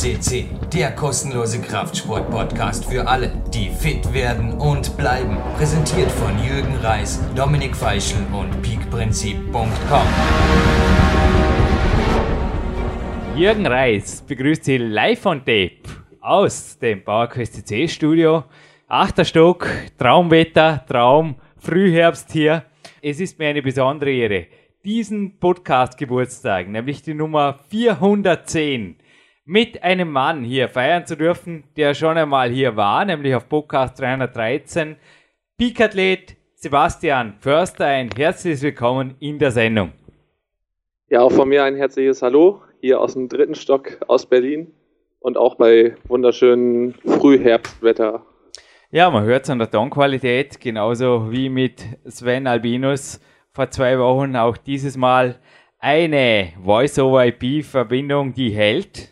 CC, der kostenlose Kraftsport-Podcast für alle, die fit werden und bleiben. Präsentiert von Jürgen Reis, Dominik Feischl und peakprinzip.com. Jürgen Reis begrüßt Sie live on tape aus dem PowerQuest CC Studio. Achter Stock, Traumwetter, Traum, Frühherbst hier. Es ist mir eine besondere Ehre, diesen Podcast-Geburtstag, nämlich die Nummer 410, mit einem Mann hier feiern zu dürfen, der schon einmal hier war, nämlich auf Podcast 313. Peak-Athlet Sebastian Förster, ein herzliches Willkommen in der Sendung. Ja, auch von mir ein herzliches Hallo hier aus dem dritten Stock aus Berlin und auch bei wunderschönen Frühherbstwetter. Ja, man hört es an der Tonqualität, genauso wie mit Sven Albinus vor zwei Wochen auch dieses Mal eine Voice-over-IP-Verbindung, die hält.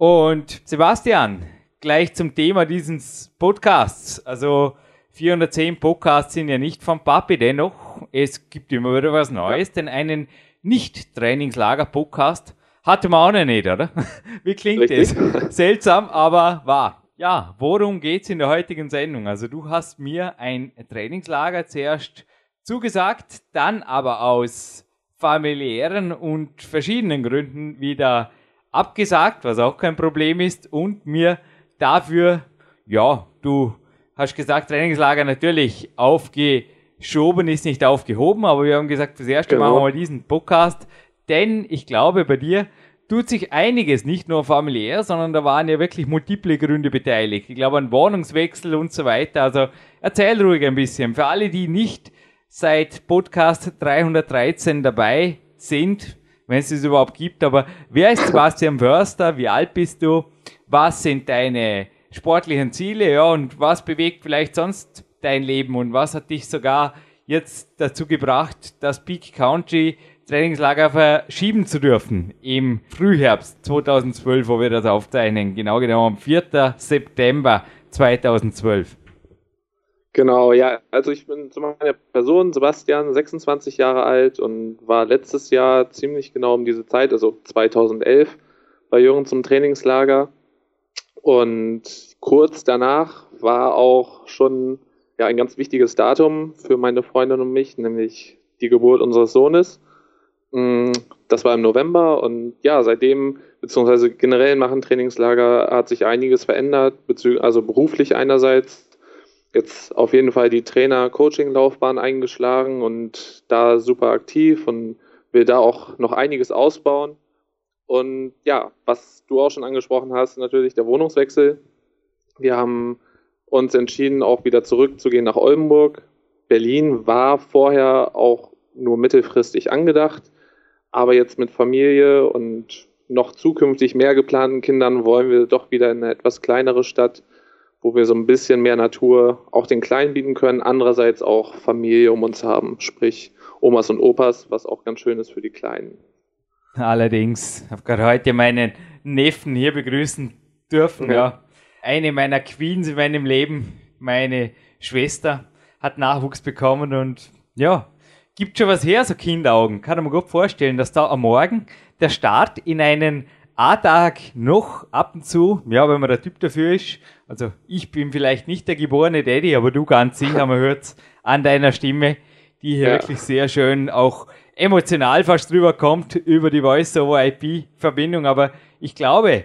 Und Sebastian, gleich zum Thema dieses Podcasts. Also 410 Podcasts sind ja nicht vom Papi, dennoch, es gibt immer wieder was Neues, denn einen Nicht-Trainingslager-Podcast hatte man auch noch nicht, oder? Wie klingt Richtig. das? Seltsam, aber wahr. Ja, worum geht's in der heutigen Sendung? Also du hast mir ein Trainingslager zuerst zugesagt, dann aber aus familiären und verschiedenen Gründen wieder abgesagt, was auch kein Problem ist, und mir dafür, ja, du hast gesagt, Trainingslager natürlich aufgeschoben ist nicht aufgehoben, aber wir haben gesagt, fürs erste genau. machen wir diesen Podcast, denn ich glaube, bei dir tut sich einiges, nicht nur familiär, sondern da waren ja wirklich multiple Gründe beteiligt. Ich glaube, ein Wohnungswechsel und so weiter. Also erzähl ruhig ein bisschen. Für alle, die nicht seit Podcast 313 dabei sind, wenn es es überhaupt gibt. Aber wer ist Sebastian Wörster? Wie alt bist du? Was sind deine sportlichen Ziele? Ja, und was bewegt vielleicht sonst dein Leben? Und was hat dich sogar jetzt dazu gebracht, das Peak Country Trainingslager verschieben zu dürfen im Frühherbst 2012, wo wir das aufzeichnen? Genau genommen am 4. September 2012. Genau, ja, also ich bin zu meiner Person, Sebastian, 26 Jahre alt und war letztes Jahr ziemlich genau um diese Zeit, also 2011, bei Jürgen zum Trainingslager. Und kurz danach war auch schon ja, ein ganz wichtiges Datum für meine Freundin und mich, nämlich die Geburt unseres Sohnes. Mm, das war im November und ja, seitdem, beziehungsweise generell machen Trainingslager hat sich einiges verändert, also beruflich einerseits, jetzt auf jeden Fall die Trainer-Coaching-Laufbahn eingeschlagen und da super aktiv und will da auch noch einiges ausbauen. Und ja, was du auch schon angesprochen hast, natürlich der Wohnungswechsel. Wir haben uns entschieden, auch wieder zurückzugehen nach Oldenburg. Berlin war vorher auch nur mittelfristig angedacht, aber jetzt mit Familie und noch zukünftig mehr geplanten Kindern wollen wir doch wieder in eine etwas kleinere Stadt wo wir so ein bisschen mehr Natur auch den Kleinen bieten können, andererseits auch Familie um uns haben, sprich Omas und Opas, was auch ganz schön ist für die Kleinen. Allerdings, ich habe gerade heute meinen Neffen hier begrüßen dürfen. Ja. ja. Eine meiner Queens in meinem Leben, meine Schwester, hat Nachwuchs bekommen und ja, gibt schon was her, so Kinderaugen. Kann man gut vorstellen, dass da am Morgen der Start in einen A-Tag noch ab und zu, ja, wenn man der Typ dafür ist, also ich bin vielleicht nicht der geborene Daddy, aber du ganz sicher, man hört es an deiner Stimme, die hier ja. wirklich sehr schön auch emotional fast drüber kommt über die Voice-over-IP-Verbindung. Aber ich glaube,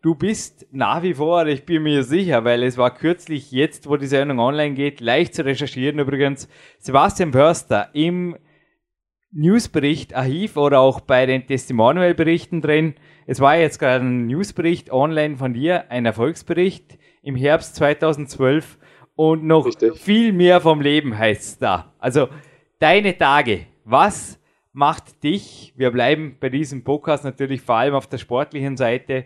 du bist nach wie vor, ich bin mir sicher, weil es war kürzlich jetzt, wo die Sendung online geht, leicht zu recherchieren übrigens, Sebastian Förster im Newsbericht Archiv oder auch bei den Testimonial-Berichten drin. Es war jetzt gerade ein Newsbericht online von dir, ein Erfolgsbericht im Herbst 2012 und noch Richtig. viel mehr vom Leben heißt es da. Also deine Tage, was macht dich, wir bleiben bei diesem Podcast natürlich vor allem auf der sportlichen Seite,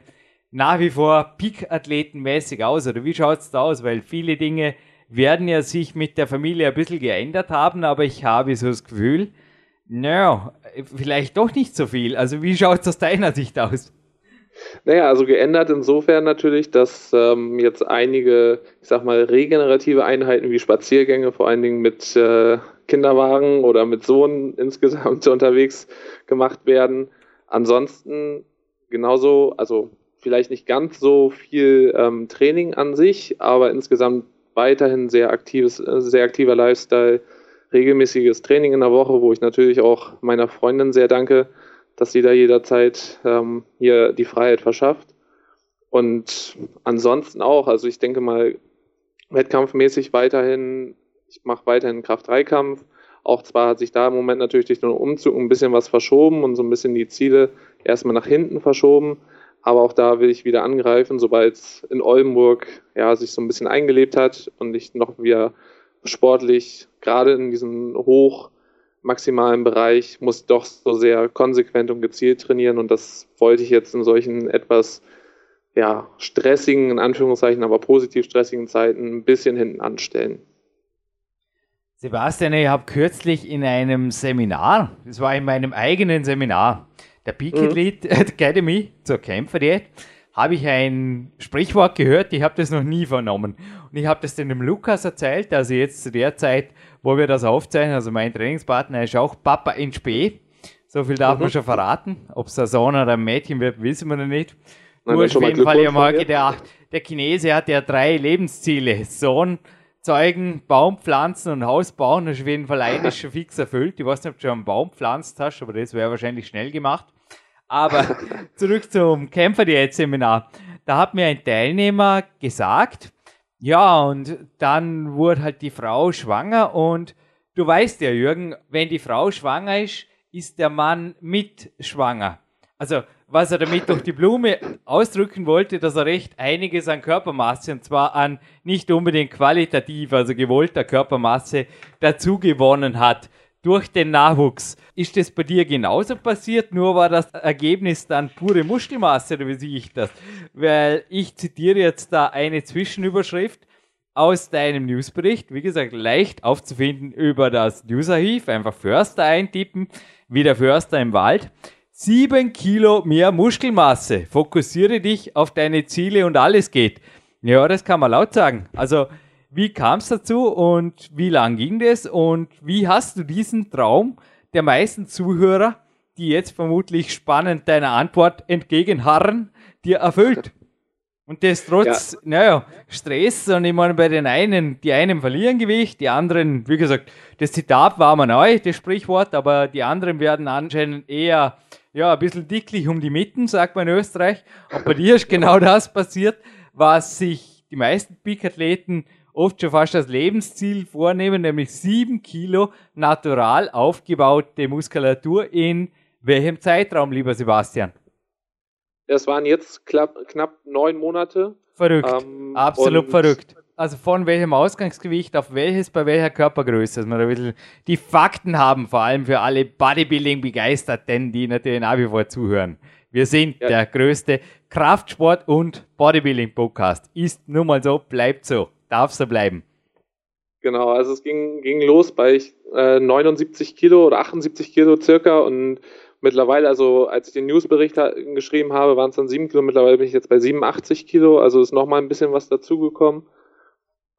nach wie vor Peak-Athletenmäßig aus? Oder wie schaut es da aus? Weil viele Dinge werden ja sich mit der Familie ein bisschen geändert haben, aber ich habe so das Gefühl, naja, vielleicht doch nicht so viel. Also wie schaut es aus deiner Sicht aus? Naja, also geändert insofern natürlich, dass ähm, jetzt einige, ich sag mal, regenerative Einheiten wie Spaziergänge, vor allen Dingen mit äh, Kinderwagen oder mit Sohn insgesamt unterwegs gemacht werden. Ansonsten genauso, also vielleicht nicht ganz so viel ähm, Training an sich, aber insgesamt weiterhin sehr aktives, äh, sehr aktiver Lifestyle, regelmäßiges Training in der Woche, wo ich natürlich auch meiner Freundin sehr danke, dass sie da jederzeit ähm, hier die Freiheit verschafft. Und ansonsten auch, also ich denke mal, wettkampfmäßig weiterhin, ich mache weiterhin Kraft-3-Kampf. Auch zwar hat sich da im Moment natürlich durch den Umzug ein bisschen was verschoben und so ein bisschen die Ziele erstmal nach hinten verschoben. Aber auch da will ich wieder angreifen, sobald es in Oldenburg ja, sich so ein bisschen eingelebt hat und ich noch wieder sportlich, gerade in diesem hoch maximalen Bereich, muss doch so sehr konsequent und gezielt trainieren. Und das wollte ich jetzt in solchen etwas ja, stressigen, in Anführungszeichen, aber positiv stressigen Zeiten ein bisschen hinten anstellen. Sebastian, ich habe kürzlich in einem Seminar, das war in meinem eigenen Seminar, der Peak mhm. Academy zur Kämpferdiät, habe ich ein Sprichwort gehört, ich habe das noch nie vernommen. Und ich habe das dem Lukas erzählt, also jetzt zu der Zeit, wo wir das aufzeichnen, also mein Trainingspartner ist auch Papa in Spee. So viel darf mhm. man schon verraten. Ob es ein Sohn oder ein Mädchen wird, wissen wir noch nicht. Nein, Nur auf jeden Fall, ich mal gedacht, der Chinese hat ja drei Lebensziele. Sohn, Zeugen, Baum pflanzen und Haus bauen. Das ist auf jeden Fall eines schon fix erfüllt. Ich weiß nicht, ob du schon einen Baum pflanzt hast, aber das wäre wahrscheinlich schnell gemacht. Aber zurück zum Kämpfer-Diät-Seminar. Da hat mir ein Teilnehmer gesagt, ja, und dann wurde halt die Frau schwanger und du weißt ja, Jürgen, wenn die Frau schwanger ist, ist der Mann mit schwanger. Also was er damit durch die Blume ausdrücken wollte, dass er recht einiges an Körpermasse, und zwar an nicht unbedingt qualitativ, also gewollter Körpermasse, dazu gewonnen hat durch den Nachwuchs. Ist das bei dir genauso passiert, nur war das Ergebnis dann pure Muskelmasse, oder wie sehe ich das? Weil ich zitiere jetzt da eine Zwischenüberschrift aus deinem Newsbericht, wie gesagt, leicht aufzufinden über das Newsarchiv, einfach Förster eintippen, wie der Förster im Wald. 7 Kilo mehr Muskelmasse. Fokussiere dich auf deine Ziele und alles geht. Ja, das kann man laut sagen. Also, wie kam es dazu und wie lang ging das und wie hast du diesen Traum der meisten Zuhörer, die jetzt vermutlich spannend deiner Antwort entgegenharren, dir erfüllt? Und das trotz, ja. naja, Stress. Und ich meine, bei den einen, die einen verlieren Gewicht, die anderen, wie gesagt, das Zitat war mal neu, das Sprichwort, aber die anderen werden anscheinend eher ja, ein bisschen dicklich um die Mitten, sagt man in Österreich. Und bei dir ist genau das passiert, was sich die meisten Peak-Athleten oft schon fast als Lebensziel vornehmen, nämlich sieben Kilo natural aufgebaute Muskulatur in welchem Zeitraum, lieber Sebastian? Das waren jetzt knapp, knapp neun Monate. Verrückt, ähm, absolut verrückt also von welchem Ausgangsgewicht auf welches bei welcher Körpergröße, dass wir da ein bisschen die Fakten haben, vor allem für alle Bodybuilding-Begeisterten, die natürlich nach wie vor zuhören. Wir sind ja. der größte Kraftsport- und Bodybuilding-Podcast. Ist nun mal so, bleibt so, darf so bleiben. Genau, also es ging, ging los bei äh, 79 Kilo oder 78 Kilo circa und mittlerweile, also als ich den Newsbericht geschrieben habe, waren es dann 7 Kilo, mittlerweile bin ich jetzt bei 87 Kilo, also ist nochmal ein bisschen was dazugekommen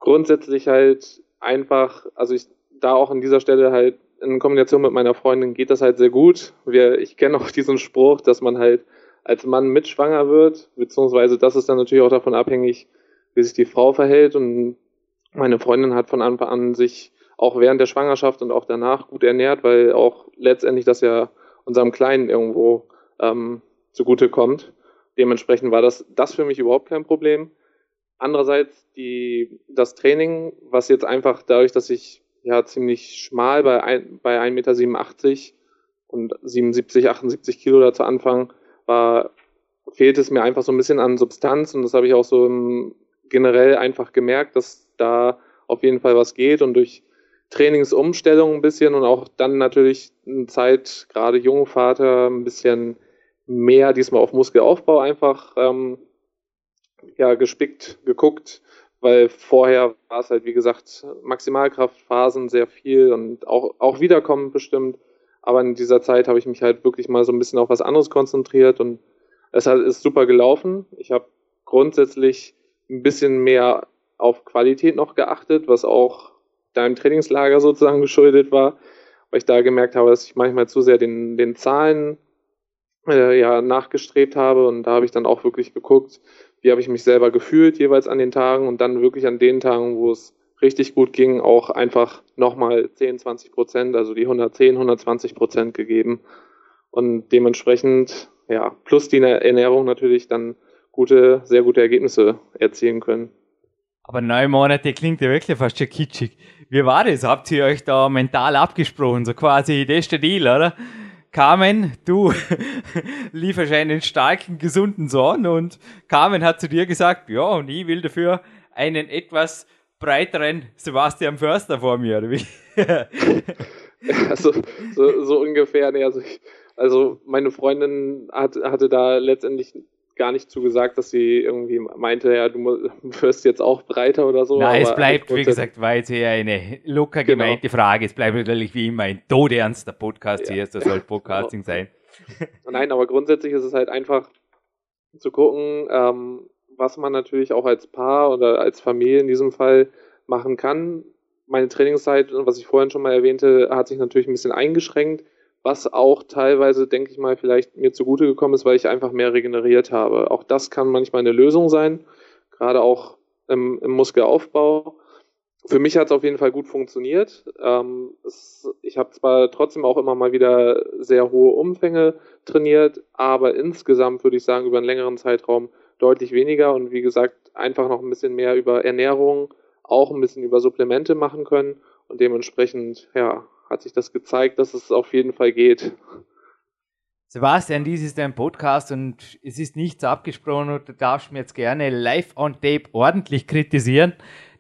grundsätzlich halt einfach, also ich da auch an dieser Stelle halt in Kombination mit meiner Freundin geht das halt sehr gut. Wir, ich kenne auch diesen Spruch, dass man halt als Mann mitschwanger wird, beziehungsweise das ist dann natürlich auch davon abhängig, wie sich die Frau verhält. Und meine Freundin hat von Anfang an sich auch während der Schwangerschaft und auch danach gut ernährt, weil auch letztendlich das ja unserem Kleinen irgendwo ähm, zugute kommt. Dementsprechend war das, das für mich überhaupt kein Problem. Andererseits die, das Training, was jetzt einfach dadurch, dass ich ja ziemlich schmal bei, ein, bei 1,87 Meter und 77, 78 Kilo da zu Anfang war, fehlt es mir einfach so ein bisschen an Substanz und das habe ich auch so im, generell einfach gemerkt, dass da auf jeden Fall was geht und durch Trainingsumstellung ein bisschen und auch dann natürlich eine Zeit, gerade junge Vater, ein bisschen mehr diesmal auf Muskelaufbau einfach ähm, ja, gespickt geguckt, weil vorher war es halt, wie gesagt, Maximalkraftphasen sehr viel und auch, auch Wiederkommen bestimmt. Aber in dieser Zeit habe ich mich halt wirklich mal so ein bisschen auf was anderes konzentriert und es ist super gelaufen. Ich habe grundsätzlich ein bisschen mehr auf Qualität noch geachtet, was auch deinem Trainingslager sozusagen geschuldet war, weil ich da gemerkt habe, dass ich manchmal zu sehr den, den Zahlen äh, ja nachgestrebt habe. Und da habe ich dann auch wirklich geguckt, wie habe ich mich selber gefühlt jeweils an den Tagen und dann wirklich an den Tagen, wo es richtig gut ging, auch einfach nochmal 10, 20 Prozent, also die 110, 120 Prozent gegeben. Und dementsprechend, ja, plus die Ernährung natürlich dann gute, sehr gute Ergebnisse erzielen können. Aber neun Monate klingt ja wirklich fast schon kitschig. Wie war das? Habt ihr euch da mental abgesprochen? So quasi, das ist der Deal, oder? Carmen, du lieferst einen starken, gesunden Sohn und Carmen hat zu dir gesagt, ja, und ich will dafür einen etwas breiteren Sebastian Förster vor mir, oder wie? also, so, so ungefähr, nee, also, ich, also meine Freundin hat, hatte da letztendlich gar nicht zugesagt, dass sie irgendwie meinte, ja, du wirst jetzt auch breiter oder so. Nein, es bleibt, wie gesagt, war jetzt eher eine locker genau. gemeinte genau. Frage. Es bleibt natürlich wie immer ein todernster Podcast ja. hier. Das soll Podcasting sein. Nein, aber grundsätzlich ist es halt einfach zu gucken, ähm, was man natürlich auch als Paar oder als Familie in diesem Fall machen kann. Meine Trainingszeit, was ich vorhin schon mal erwähnte, hat sich natürlich ein bisschen eingeschränkt was auch teilweise, denke ich mal, vielleicht mir zugute gekommen ist, weil ich einfach mehr regeneriert habe. Auch das kann manchmal eine Lösung sein, gerade auch im, im Muskelaufbau. Für mich hat es auf jeden Fall gut funktioniert. Ähm, es, ich habe zwar trotzdem auch immer mal wieder sehr hohe Umfänge trainiert, aber insgesamt würde ich sagen, über einen längeren Zeitraum deutlich weniger und wie gesagt, einfach noch ein bisschen mehr über Ernährung, auch ein bisschen über Supplemente machen können und dementsprechend, ja, hat sich das gezeigt, dass es auf jeden Fall geht. Sebastian, dies ist ein Podcast und es ist nichts abgesprochen und du darfst mir jetzt gerne live on tape ordentlich kritisieren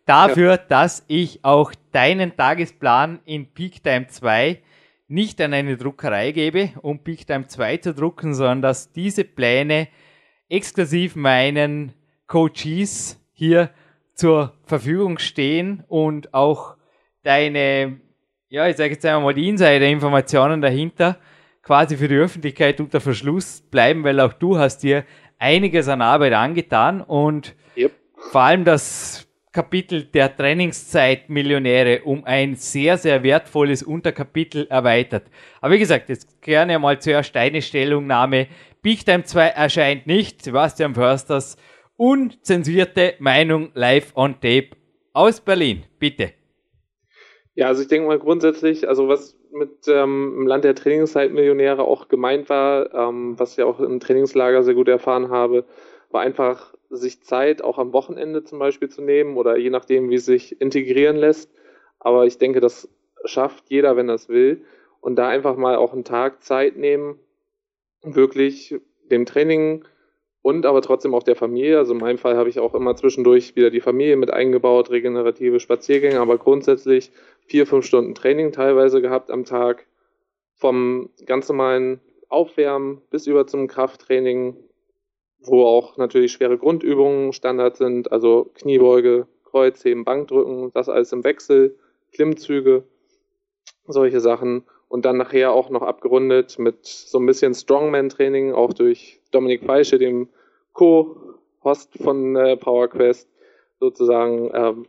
dafür, ja. dass ich auch deinen Tagesplan in Peak Time 2 nicht an eine Druckerei gebe, um Peak Time 2 zu drucken, sondern dass diese Pläne exklusiv meinen Coaches hier zur Verfügung stehen und auch deine ja, ich sage jetzt einmal die Insider-Informationen dahinter quasi für die Öffentlichkeit unter Verschluss bleiben, weil auch du hast dir einiges an Arbeit angetan und yep. vor allem das Kapitel der Trainingszeit Millionäre um ein sehr, sehr wertvolles Unterkapitel erweitert. Aber wie gesagt, jetzt gerne mal zuerst deine Stellungnahme. Big Time 2 erscheint nicht. Sebastian Försters unzensierte Meinung live on tape aus Berlin. Bitte. Ja, also ich denke mal grundsätzlich, also was mit ähm, im Land der Trainingszeitmillionäre auch gemeint war, ähm, was ich auch im Trainingslager sehr gut erfahren habe, war einfach sich Zeit auch am Wochenende zum Beispiel zu nehmen oder je nachdem, wie es sich integrieren lässt. Aber ich denke, das schafft jeder, wenn es will. Und da einfach mal auch einen Tag Zeit nehmen, wirklich dem Training und aber trotzdem auch der Familie. Also in meinem Fall habe ich auch immer zwischendurch wieder die Familie mit eingebaut, regenerative Spaziergänge, aber grundsätzlich vier, fünf Stunden Training teilweise gehabt am Tag. Vom ganz normalen Aufwärmen bis über zum Krafttraining, wo auch natürlich schwere Grundübungen Standard sind, also Kniebeuge, Kreuzheben, Bankdrücken, das alles im Wechsel, Klimmzüge, solche Sachen. Und dann nachher auch noch abgerundet mit so ein bisschen Strongman-Training, auch durch Dominik Feische, dem Co-Host von äh, PowerQuest, sozusagen ähm,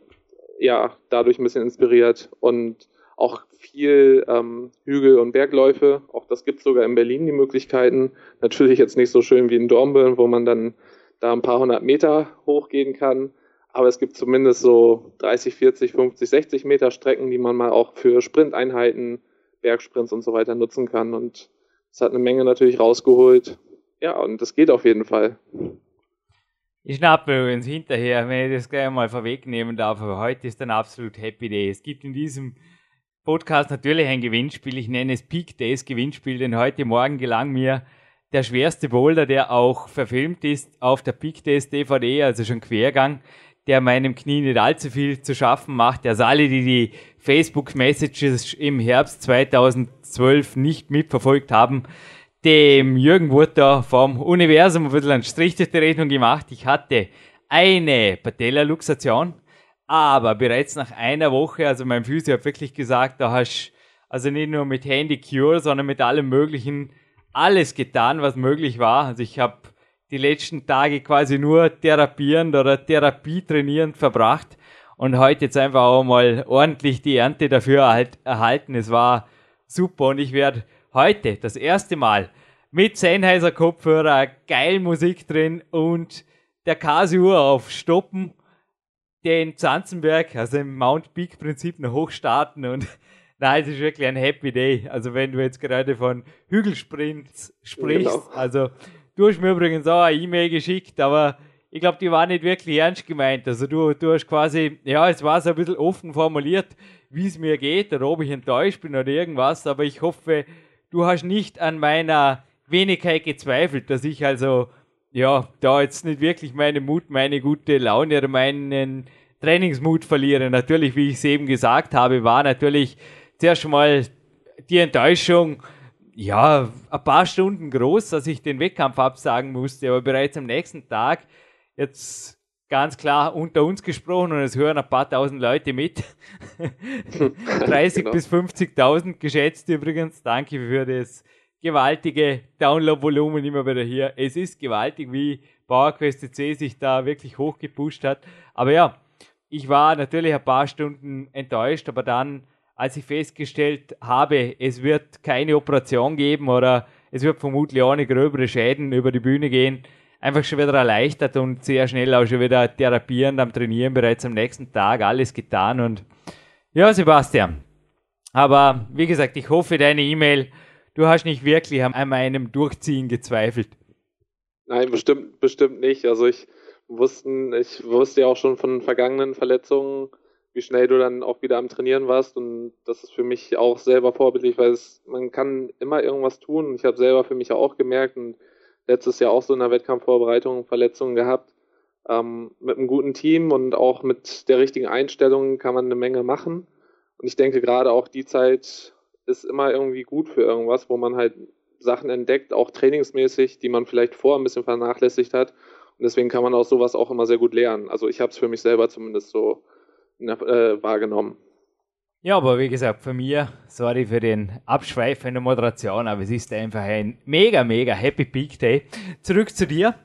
ja, dadurch ein bisschen inspiriert und auch viel ähm, Hügel- und Bergläufe. Auch das gibt es sogar in Berlin, die Möglichkeiten. Natürlich jetzt nicht so schön wie in Dornbirn, wo man dann da ein paar hundert Meter hochgehen kann. Aber es gibt zumindest so 30, 40, 50, 60 Meter Strecken, die man mal auch für Sprinteinheiten, Bergsprints und so weiter nutzen kann. Und es hat eine Menge natürlich rausgeholt. Ja, und das geht auf jeden Fall. Ich schnappe übrigens hinterher, wenn ich das gleich mal vorwegnehmen darf, aber heute ist ein absolut Happy Day. Es gibt in diesem Podcast natürlich ein Gewinnspiel. Ich nenne es Peak Days Gewinnspiel, denn heute Morgen gelang mir der schwerste Boulder, der auch verfilmt ist auf der Peak Days DVD, also schon Quergang, der meinem Knie nicht allzu viel zu schaffen macht. Also alle, die die Facebook Messages im Herbst 2012 nicht mitverfolgt haben, dem Jürgen wurde da vom Universum ein bisschen einen Strich durch die Rechnung gemacht. Ich hatte eine Patella-Luxation, aber bereits nach einer Woche, also mein Physio hat wirklich gesagt, da hast also nicht nur mit Handy Cure, sondern mit allem Möglichen alles getan, was möglich war. Also ich habe die letzten Tage quasi nur therapierend oder Therapie trainierend verbracht und heute jetzt einfach auch mal ordentlich die Ernte dafür erhalten. Es war super und ich werde heute das erste Mal mit Sennheiser Kopfhörer, geil Musik drin und der Casio auf Stoppen, den Zanzenberg, also im Mount Peak Prinzip noch hochstarten und Nein, es ist wirklich ein Happy Day. Also wenn du jetzt gerade von Hügelsprints sprichst, genau. also du hast mir übrigens auch eine E-Mail geschickt, aber ich glaube, die war nicht wirklich ernst gemeint. Also du, du hast quasi, ja, es war so ein bisschen offen formuliert, wie es mir geht oder ob ich enttäuscht bin oder irgendwas, aber ich hoffe, du hast nicht an meiner Wenigkeit gezweifelt, dass ich also, ja, da jetzt nicht wirklich meinen Mut, meine gute Laune oder meinen Trainingsmut verliere. Natürlich, wie ich es eben gesagt habe, war natürlich zuerst mal die Enttäuschung, ja, ein paar Stunden groß, dass ich den Wettkampf absagen musste, aber bereits am nächsten Tag, jetzt ganz klar unter uns gesprochen und es hören ein paar tausend Leute mit. 30 genau. bis 50.000 geschätzt übrigens. Danke für das gewaltige Download-Volumen immer wieder hier. Es ist gewaltig, wie PowerQuest C sich da wirklich hochgepusht hat. Aber ja, ich war natürlich ein paar Stunden enttäuscht, aber dann als ich festgestellt habe, es wird keine Operation geben oder es wird vermutlich nicht gröbere Schäden über die Bühne gehen, einfach schon wieder erleichtert und sehr schnell auch schon wieder therapierend am Trainieren, bereits am nächsten Tag alles getan und ja, Sebastian. Aber wie gesagt, ich hoffe, deine E-Mail, du hast nicht wirklich an meinem Durchziehen gezweifelt. Nein, bestimmt, bestimmt nicht. Also ich wussten, ich wusste ja auch schon von vergangenen Verletzungen, wie schnell du dann auch wieder am Trainieren warst. Und das ist für mich auch selber vorbildlich, weil es, man kann immer irgendwas tun. Ich habe selber für mich auch gemerkt und letztes Jahr auch so in der Wettkampfvorbereitung Verletzungen gehabt. Ähm, mit einem guten Team und auch mit der richtigen Einstellung kann man eine Menge machen. Und ich denke gerade auch die Zeit ist immer irgendwie gut für irgendwas, wo man halt Sachen entdeckt, auch trainingsmäßig, die man vielleicht vorher ein bisschen vernachlässigt hat. Und deswegen kann man aus sowas auch immer sehr gut lernen. Also ich habe es für mich selber zumindest so äh, wahrgenommen. Ja, aber wie gesagt, von mir, sorry für den Abschweif in der Moderation, aber es ist einfach ein mega, mega Happy Peak Day. Zurück zu dir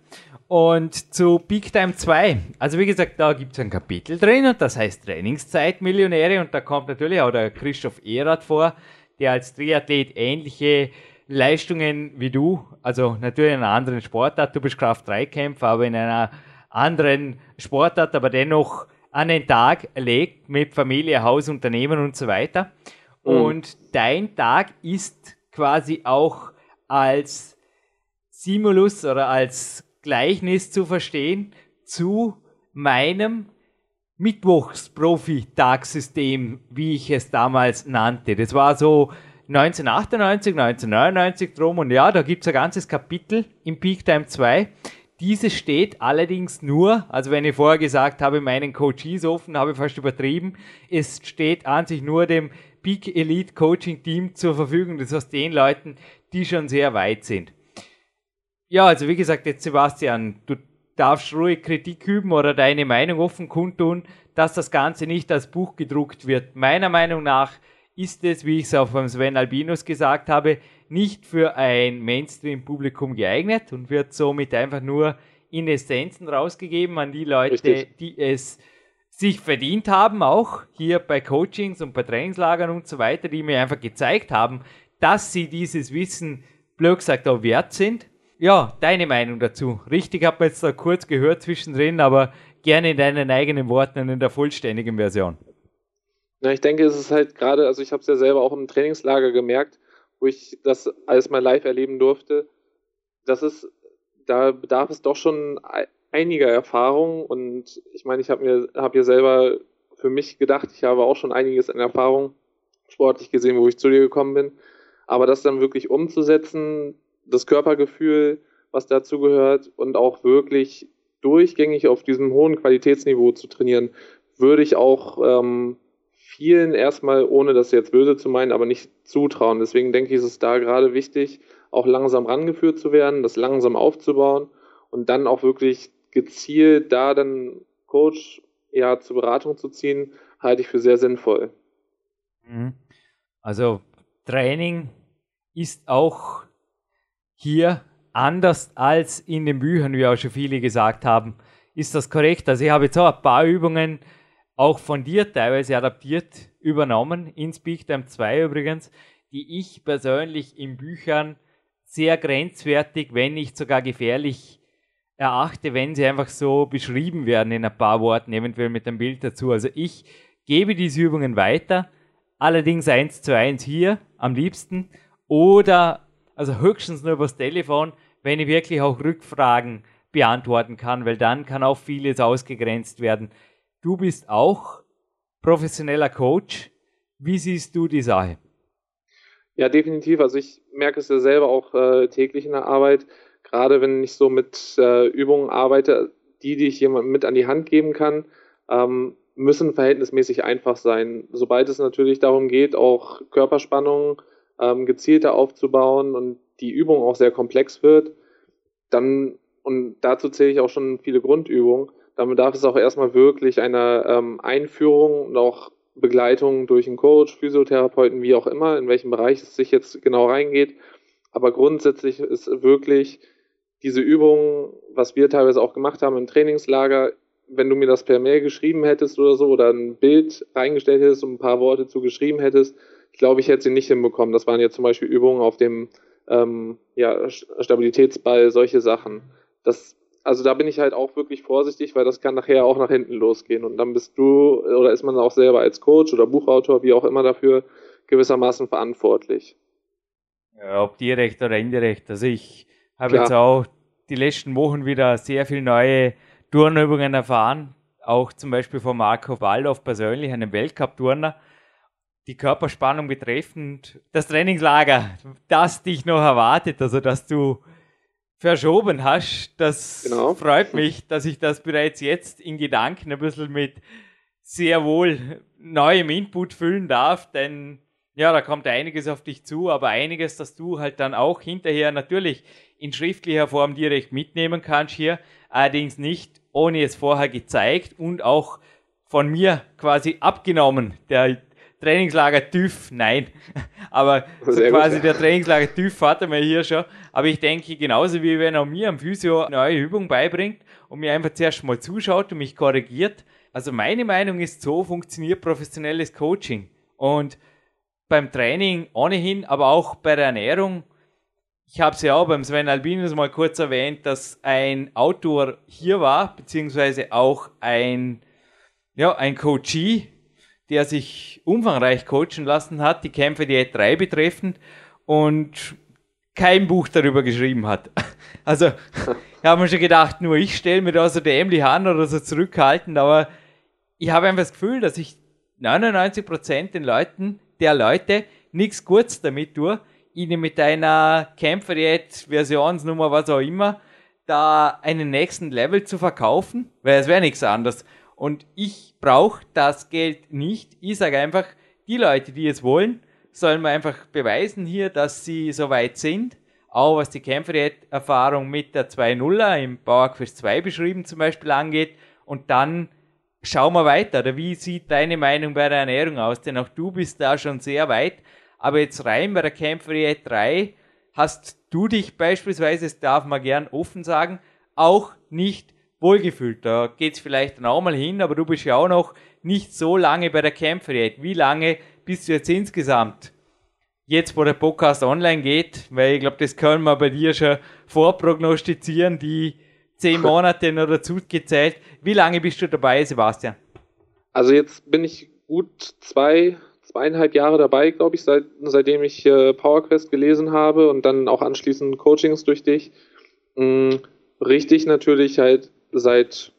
und zu Peak Time 2. Also wie gesagt, da gibt es ein Kapitel drin und das heißt Trainingszeit Millionäre und da kommt natürlich auch der Christoph Erath vor, der als Triathlet ähnliche Leistungen wie du, also natürlich in einer anderen Sportart, du bist Kraft-3-Kämpfer, aber in einer anderen Sportart, aber dennoch an den Tag legt mit Familie, Haus, Unternehmen und so weiter. Mhm. Und dein Tag ist quasi auch als Simulus oder als Gleichnis zu verstehen zu meinem Mittwochs-Profi-Tagsystem, wie ich es damals nannte. Das war so 1998, 1999 drum und ja, da gibt es ein ganzes Kapitel im Peak Time 2 diese steht allerdings nur, also wenn ich vorher gesagt habe, meinen Coaches offen, habe ich fast übertrieben. Es steht an sich nur dem Peak Elite Coaching Team zur Verfügung. Das heißt den Leuten, die schon sehr weit sind. Ja, also wie gesagt, jetzt Sebastian, du darfst ruhig Kritik üben oder deine Meinung offen kundtun, dass das Ganze nicht als Buch gedruckt wird. Meiner Meinung nach ist es, wie ich es auch vom Sven Albinus gesagt habe, nicht für ein Mainstream-Publikum geeignet und wird somit einfach nur in Essenzen rausgegeben an die Leute, Richtig. die es sich verdient haben, auch hier bei Coachings und bei Trainingslagern und so weiter, die mir einfach gezeigt haben, dass sie dieses Wissen, blöd gesagt, auch wert sind. Ja, deine Meinung dazu. Richtig, hat man jetzt da kurz gehört zwischendrin, aber gerne in deinen eigenen Worten und in der vollständigen Version. Na, ich denke, es ist halt gerade, also ich habe es ja selber auch im Trainingslager gemerkt, wo ich das alles mal live erleben durfte, das ist, da bedarf es doch schon einiger Erfahrung und ich meine, ich habe mir, habe hier selber für mich gedacht, ich habe auch schon einiges an Erfahrung sportlich gesehen, wo ich zu dir gekommen bin, aber das dann wirklich umzusetzen, das Körpergefühl, was dazu gehört und auch wirklich durchgängig auf diesem hohen Qualitätsniveau zu trainieren, würde ich auch ähm, vielen erstmal, ohne das jetzt böse zu meinen, aber nicht zutrauen. Deswegen denke ich, ist es da gerade wichtig, auch langsam rangeführt zu werden, das langsam aufzubauen und dann auch wirklich gezielt da dann Coach ja zur Beratung zu ziehen, halte ich für sehr sinnvoll. Mhm. Also Training ist auch hier anders als in den Büchern, wie auch schon viele gesagt haben. Ist das korrekt? Also ich habe jetzt auch ein paar Übungen auch von dir teilweise adaptiert übernommen, in Speaktime 2 übrigens, die ich persönlich in Büchern sehr grenzwertig, wenn nicht sogar gefährlich erachte, wenn sie einfach so beschrieben werden in ein paar Worten, eventuell mit einem Bild dazu. Also ich gebe diese Übungen weiter, allerdings eins zu eins hier am liebsten oder also höchstens nur übers Telefon, wenn ich wirklich auch Rückfragen beantworten kann, weil dann kann auch vieles ausgegrenzt werden. Du bist auch professioneller Coach. Wie siehst du die Sache? Ja, definitiv. Also ich merke es ja selber auch äh, täglich in der Arbeit, gerade wenn ich so mit äh, Übungen arbeite, die, die ich jemandem mit an die Hand geben kann, ähm, müssen verhältnismäßig einfach sein. Sobald es natürlich darum geht, auch Körperspannung ähm, gezielter aufzubauen und die Übung auch sehr komplex wird, dann, und dazu zähle ich auch schon viele Grundübungen, dann bedarf es auch erstmal wirklich einer ähm, Einführung und auch Begleitung durch einen Coach, Physiotherapeuten, wie auch immer, in welchem Bereich es sich jetzt genau reingeht. Aber grundsätzlich ist wirklich diese Übung, was wir teilweise auch gemacht haben im Trainingslager, wenn du mir das per Mail geschrieben hättest oder so oder ein Bild reingestellt hättest und ein paar Worte zu geschrieben hättest, ich glaube, ich hätte sie nicht hinbekommen. Das waren jetzt zum Beispiel Übungen auf dem ähm, ja, Stabilitätsball, solche Sachen. Das also da bin ich halt auch wirklich vorsichtig, weil das kann nachher auch nach hinten losgehen. Und dann bist du oder ist man auch selber als Coach oder Buchautor, wie auch immer dafür, gewissermaßen verantwortlich. Ja, ob direkt oder indirekt. Also ich habe jetzt auch die letzten Wochen wieder sehr viele neue Turnübungen erfahren. Auch zum Beispiel von Marco Waldorf persönlich, einem Weltcup-Turner. Die Körperspannung betreffend das Trainingslager, das dich noch erwartet, also dass du verschoben hast. Das genau. freut mich, dass ich das bereits jetzt in Gedanken ein bisschen mit sehr wohl neuem Input füllen darf, denn ja, da kommt einiges auf dich zu, aber einiges, das du halt dann auch hinterher natürlich in schriftlicher Form direkt mitnehmen kannst hier, allerdings nicht ohne es vorher gezeigt und auch von mir quasi abgenommen. Der Trainingslager TÜV, nein. Aber so quasi gut. der Trainingslager TÜV hatten wir hier schon. Aber ich denke, genauso wie wenn er mir am Physio eine neue Übung beibringt und mir einfach zuerst mal zuschaut und mich korrigiert. Also meine Meinung ist, so funktioniert professionelles Coaching. Und beim Training ohnehin, aber auch bei der Ernährung. Ich habe es ja auch beim Sven Albinus mal kurz erwähnt, dass ein Autor hier war, beziehungsweise auch ein, ja, ein Coachee, der sich umfangreich coachen lassen hat, die Kämpfe die E3 betreffend und kein Buch darüber geschrieben hat. Also, ich habe mir schon gedacht, nur ich stelle mir da so dämlich an oder so zurückhaltend, aber ich habe einfach das Gefühl, dass ich 99% den Leuten, der Leute, nichts Gutes damit tue, ihnen mit einer Kämpferdiät, Versionsnummer, was auch immer, da einen nächsten Level zu verkaufen, weil es wäre nichts anderes. Und ich brauche das Geld nicht. Ich sage einfach, die Leute, die es wollen, sollen mir einfach beweisen hier, dass sie so weit sind. Auch was die Kämpfererfahrung mit der 2.0er im PowerQuest 2 beschrieben zum Beispiel angeht. Und dann schauen wir weiter. Oder wie sieht deine Meinung bei der Ernährung aus? Denn auch du bist da schon sehr weit. Aber jetzt rein bei der Kämpferdiät 3 hast du dich beispielsweise, das darf man gern offen sagen, auch nicht wohlgefühlt. Da geht es vielleicht dann auch mal hin, aber du bist ja auch noch nicht so lange bei der Campfreiheit. Wie lange bist du jetzt insgesamt? Jetzt, wo der Podcast online geht, weil ich glaube, das können wir bei dir schon vorprognostizieren, die zehn Monate noch dazu gezählt. Wie lange bist du dabei, Sebastian? Also jetzt bin ich gut zwei, zweieinhalb Jahre dabei, glaube ich, seit, seitdem ich äh, PowerQuest gelesen habe und dann auch anschließend Coachings durch dich. Mhm, richtig natürlich halt seit,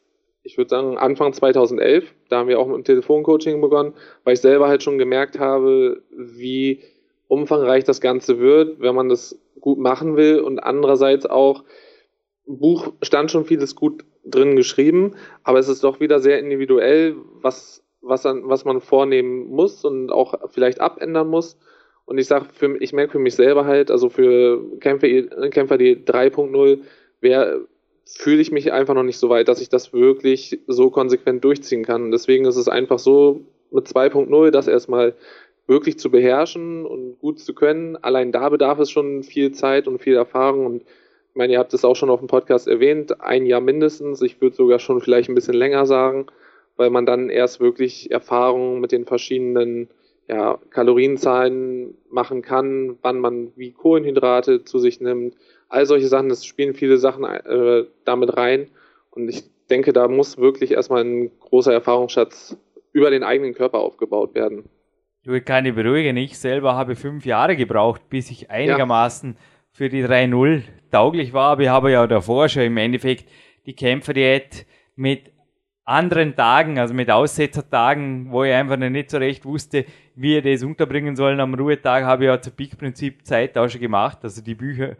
ich würde sagen, Anfang 2011. Da haben wir auch mit dem Telefoncoaching begonnen, weil ich selber halt schon gemerkt habe, wie umfangreich das Ganze wird, wenn man das gut machen will. Und andererseits auch, Buch stand schon vieles gut drin geschrieben, aber es ist doch wieder sehr individuell, was, was, was man vornehmen muss und auch vielleicht abändern muss. Und ich sage, ich merke für mich selber halt, also für Kämpfer, Kämpfer die 3.0, wer fühle ich mich einfach noch nicht so weit, dass ich das wirklich so konsequent durchziehen kann. deswegen ist es einfach so mit 2.0, das erstmal wirklich zu beherrschen und gut zu können. Allein da bedarf es schon viel Zeit und viel Erfahrung. Und ich meine, ihr habt es auch schon auf dem Podcast erwähnt, ein Jahr mindestens. Ich würde sogar schon vielleicht ein bisschen länger sagen, weil man dann erst wirklich Erfahrungen mit den verschiedenen ja, Kalorienzahlen machen kann, wann man wie Kohlenhydrate zu sich nimmt. All solche Sachen, das spielen viele Sachen äh, damit rein. Und ich denke, da muss wirklich erstmal ein großer Erfahrungsschatz über den eigenen Körper aufgebaut werden. Du, ich kann dich beruhigen, ich selber habe fünf Jahre gebraucht, bis ich einigermaßen ja. für die 3-0 tauglich war. Aber ich habe ja davor schon im Endeffekt die Kämpferdiät mit anderen Tagen, also mit Aussetzertagen, wo ich einfach noch nicht so recht wusste, wie ich das unterbringen soll. Am Ruhetag habe ich ja zu Peak-Prinzip Zeit auch schon gemacht. Also die Bücher,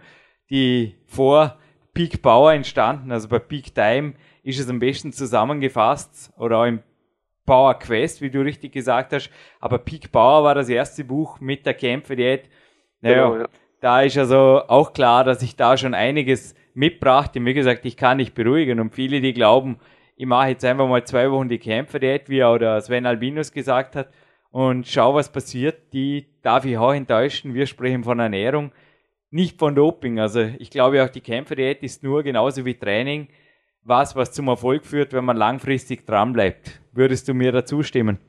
die vor Peak Power entstanden, also bei Peak Time ist es am besten zusammengefasst oder auch im Power Quest, wie du richtig gesagt hast. Aber Peak Power war das erste Buch mit der Kämpfe-Diät. Naja, genau, ja. da ist also auch klar, dass ich da schon einiges mitbrachte. Wie gesagt, ich kann nicht beruhigen und viele, die glauben, ich mache jetzt einfach mal zwei Wochen die Kämpfer-Diät, wie auch der Sven Albinus gesagt hat, und schau, was passiert. Die darf ich auch enttäuschen. Wir sprechen von Ernährung, nicht von Doping. Also ich glaube auch, die Kämpfer-Diät ist nur genauso wie Training was, was zum Erfolg führt, wenn man langfristig dran bleibt. Würdest du mir dazu stimmen?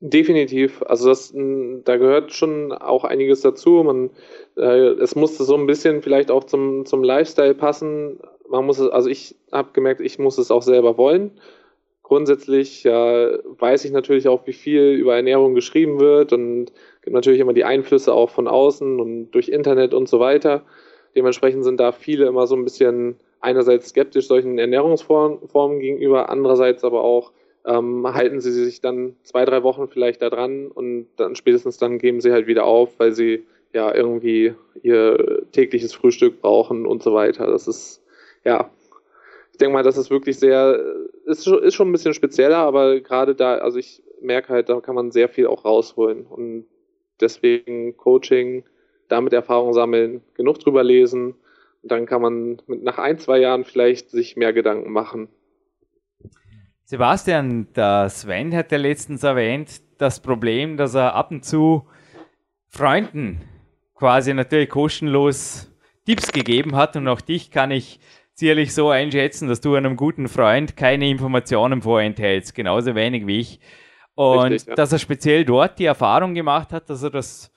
Definitiv. Also das, da gehört schon auch einiges dazu. Man, äh, es musste so ein bisschen vielleicht auch zum, zum Lifestyle passen man muss es, also ich habe gemerkt, ich muss es auch selber wollen. Grundsätzlich ja, weiß ich natürlich auch, wie viel über Ernährung geschrieben wird und gibt natürlich immer die Einflüsse auch von außen und durch Internet und so weiter. Dementsprechend sind da viele immer so ein bisschen einerseits skeptisch solchen Ernährungsformen gegenüber, andererseits aber auch ähm, halten sie sich dann zwei, drei Wochen vielleicht da dran und dann spätestens dann geben sie halt wieder auf, weil sie ja irgendwie ihr tägliches Frühstück brauchen und so weiter. Das ist ja, ich denke mal, das ist wirklich sehr, ist ist schon ein bisschen spezieller, aber gerade da, also ich merke halt, da kann man sehr viel auch rausholen. Und deswegen Coaching, damit Erfahrung sammeln, genug drüber lesen. Und dann kann man mit, nach ein, zwei Jahren vielleicht sich mehr Gedanken machen. Sebastian, der Sven hat ja letztens erwähnt, das Problem, dass er ab und zu Freunden quasi natürlich kostenlos Tipps gegeben hat. Und auch dich kann ich sicherlich so einschätzen, dass du einem guten Freund keine Informationen vorenthältst, genauso wenig wie ich. Und Richtig, ja. dass er speziell dort die Erfahrung gemacht hat, dass er das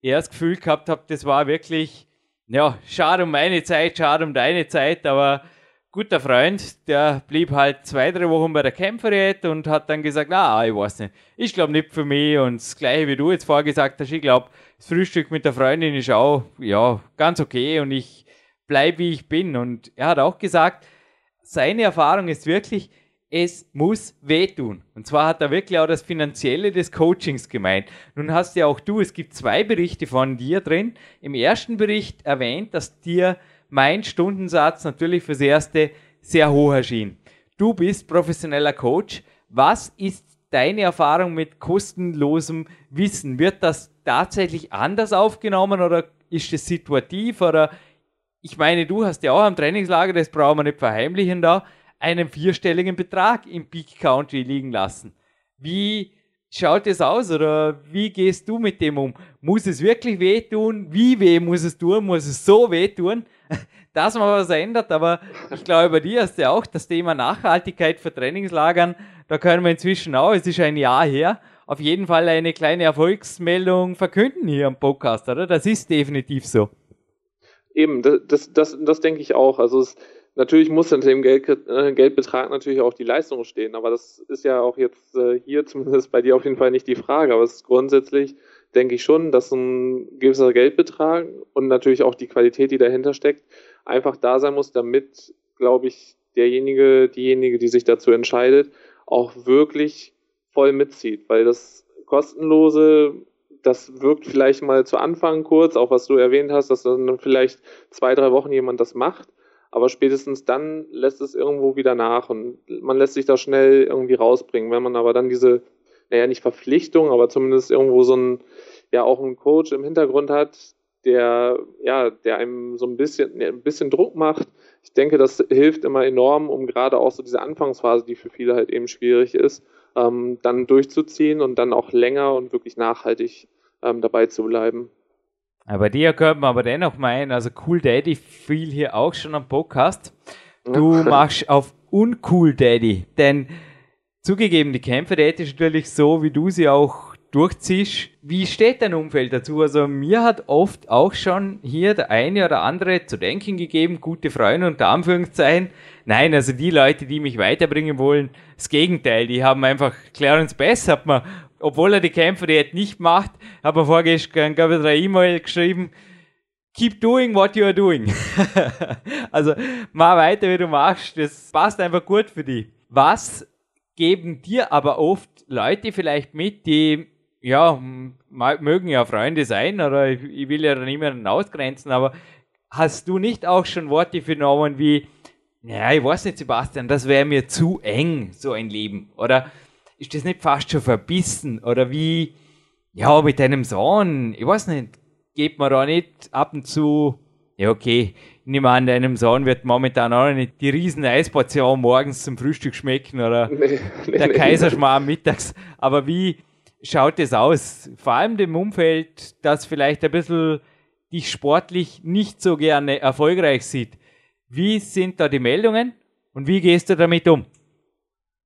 erst Gefühl gehabt hat, das war wirklich, ja, schade um meine Zeit, schade um deine Zeit, aber guter Freund, der blieb halt zwei, drei Wochen bei der Kämpferät und hat dann gesagt, na, ich weiß nicht, ich glaube nicht für mich und das gleiche wie du jetzt vorgesagt hast, ich glaube, das Frühstück mit der Freundin ist auch, ja, ganz okay und ich bleib wie ich bin. Und er hat auch gesagt, seine Erfahrung ist wirklich, es muss wehtun. Und zwar hat er wirklich auch das Finanzielle des Coachings gemeint. Nun hast ja auch du, es gibt zwei Berichte von dir drin. Im ersten Bericht erwähnt, dass dir mein Stundensatz natürlich fürs Erste sehr hoch erschien. Du bist professioneller Coach. Was ist deine Erfahrung mit kostenlosem Wissen? Wird das tatsächlich anders aufgenommen oder ist es situativ oder ich meine, du hast ja auch am Trainingslager, das brauchen wir nicht verheimlichen da, einen vierstelligen Betrag im Peak Country liegen lassen. Wie schaut es aus oder wie gehst du mit dem um? Muss es wirklich wehtun? Wie weh muss es tun? Muss es so wehtun, dass man was ändert? Aber ich glaube, bei dir hast du ja auch das Thema Nachhaltigkeit für Trainingslagern. Da können wir inzwischen auch, es ist ein Jahr her, auf jeden Fall eine kleine Erfolgsmeldung verkünden hier am Podcast, oder? Das ist definitiv so. Eben, das, das, das, denke ich auch. Also es, natürlich muss hinter dem Geld, äh, Geldbetrag natürlich auch die Leistung stehen, aber das ist ja auch jetzt äh, hier zumindest bei dir auf jeden Fall nicht die Frage. Aber es ist grundsätzlich, denke ich schon, dass ein gewisser Geldbetrag und natürlich auch die Qualität, die dahinter steckt, einfach da sein muss, damit, glaube ich, derjenige, diejenige, die sich dazu entscheidet, auch wirklich voll mitzieht, weil das kostenlose das wirkt vielleicht mal zu Anfang kurz, auch was du erwähnt hast, dass dann vielleicht zwei, drei Wochen jemand das macht, aber spätestens dann lässt es irgendwo wieder nach und man lässt sich da schnell irgendwie rausbringen. Wenn man aber dann diese, naja, nicht Verpflichtung, aber zumindest irgendwo so ein, ja, auch einen Coach im Hintergrund hat, der, ja, der einem so ein bisschen, ein bisschen Druck macht. Ich denke, das hilft immer enorm, um gerade auch so diese Anfangsphase, die für viele halt eben schwierig ist, ähm, dann durchzuziehen und dann auch länger und wirklich nachhaltig ähm, dabei zu bleiben. Aber dir könnte man aber dennoch meinen, also Cool Daddy fiel hier auch schon am Podcast. Du machst auf Uncool Daddy, denn zugegeben, die Kämpfe ist natürlich so, wie du sie auch durchziehst. Wie steht dein Umfeld dazu? Also mir hat oft auch schon hier der eine oder andere zu denken gegeben, gute Freunde unter Anführungszeichen. Nein, also die Leute, die mich weiterbringen wollen, das Gegenteil, die haben einfach Clarence Bass hat man, obwohl er die Kämpfe die jetzt nicht macht, hat man vorgestern, glaube ich, eine E-Mail geschrieben, keep doing what you are doing. also mach weiter, wie du machst, das passt einfach gut für dich. Was geben dir aber oft Leute vielleicht mit, die ja, mögen ja Freunde sein oder ich, ich will ja niemanden ausgrenzen, aber hast du nicht auch schon Worte vernommen wie, ja, ich weiß nicht, Sebastian, das wäre mir zu eng, so ein Leben? Oder ist das nicht fast schon verbissen? Oder wie, ja, mit deinem Sohn, ich weiß nicht, geht man da nicht ab und zu, ja, okay, ich nehme an, deinem Sohn wird momentan auch nicht die riesen Eisportion morgens zum Frühstück schmecken oder nee, nee, der nee, Kaiserschmarrn mittags. Aber wie, schaut es aus? Vor allem dem Umfeld, das vielleicht ein bisschen dich sportlich nicht so gerne erfolgreich sieht. Wie sind da die Meldungen und wie gehst du damit um?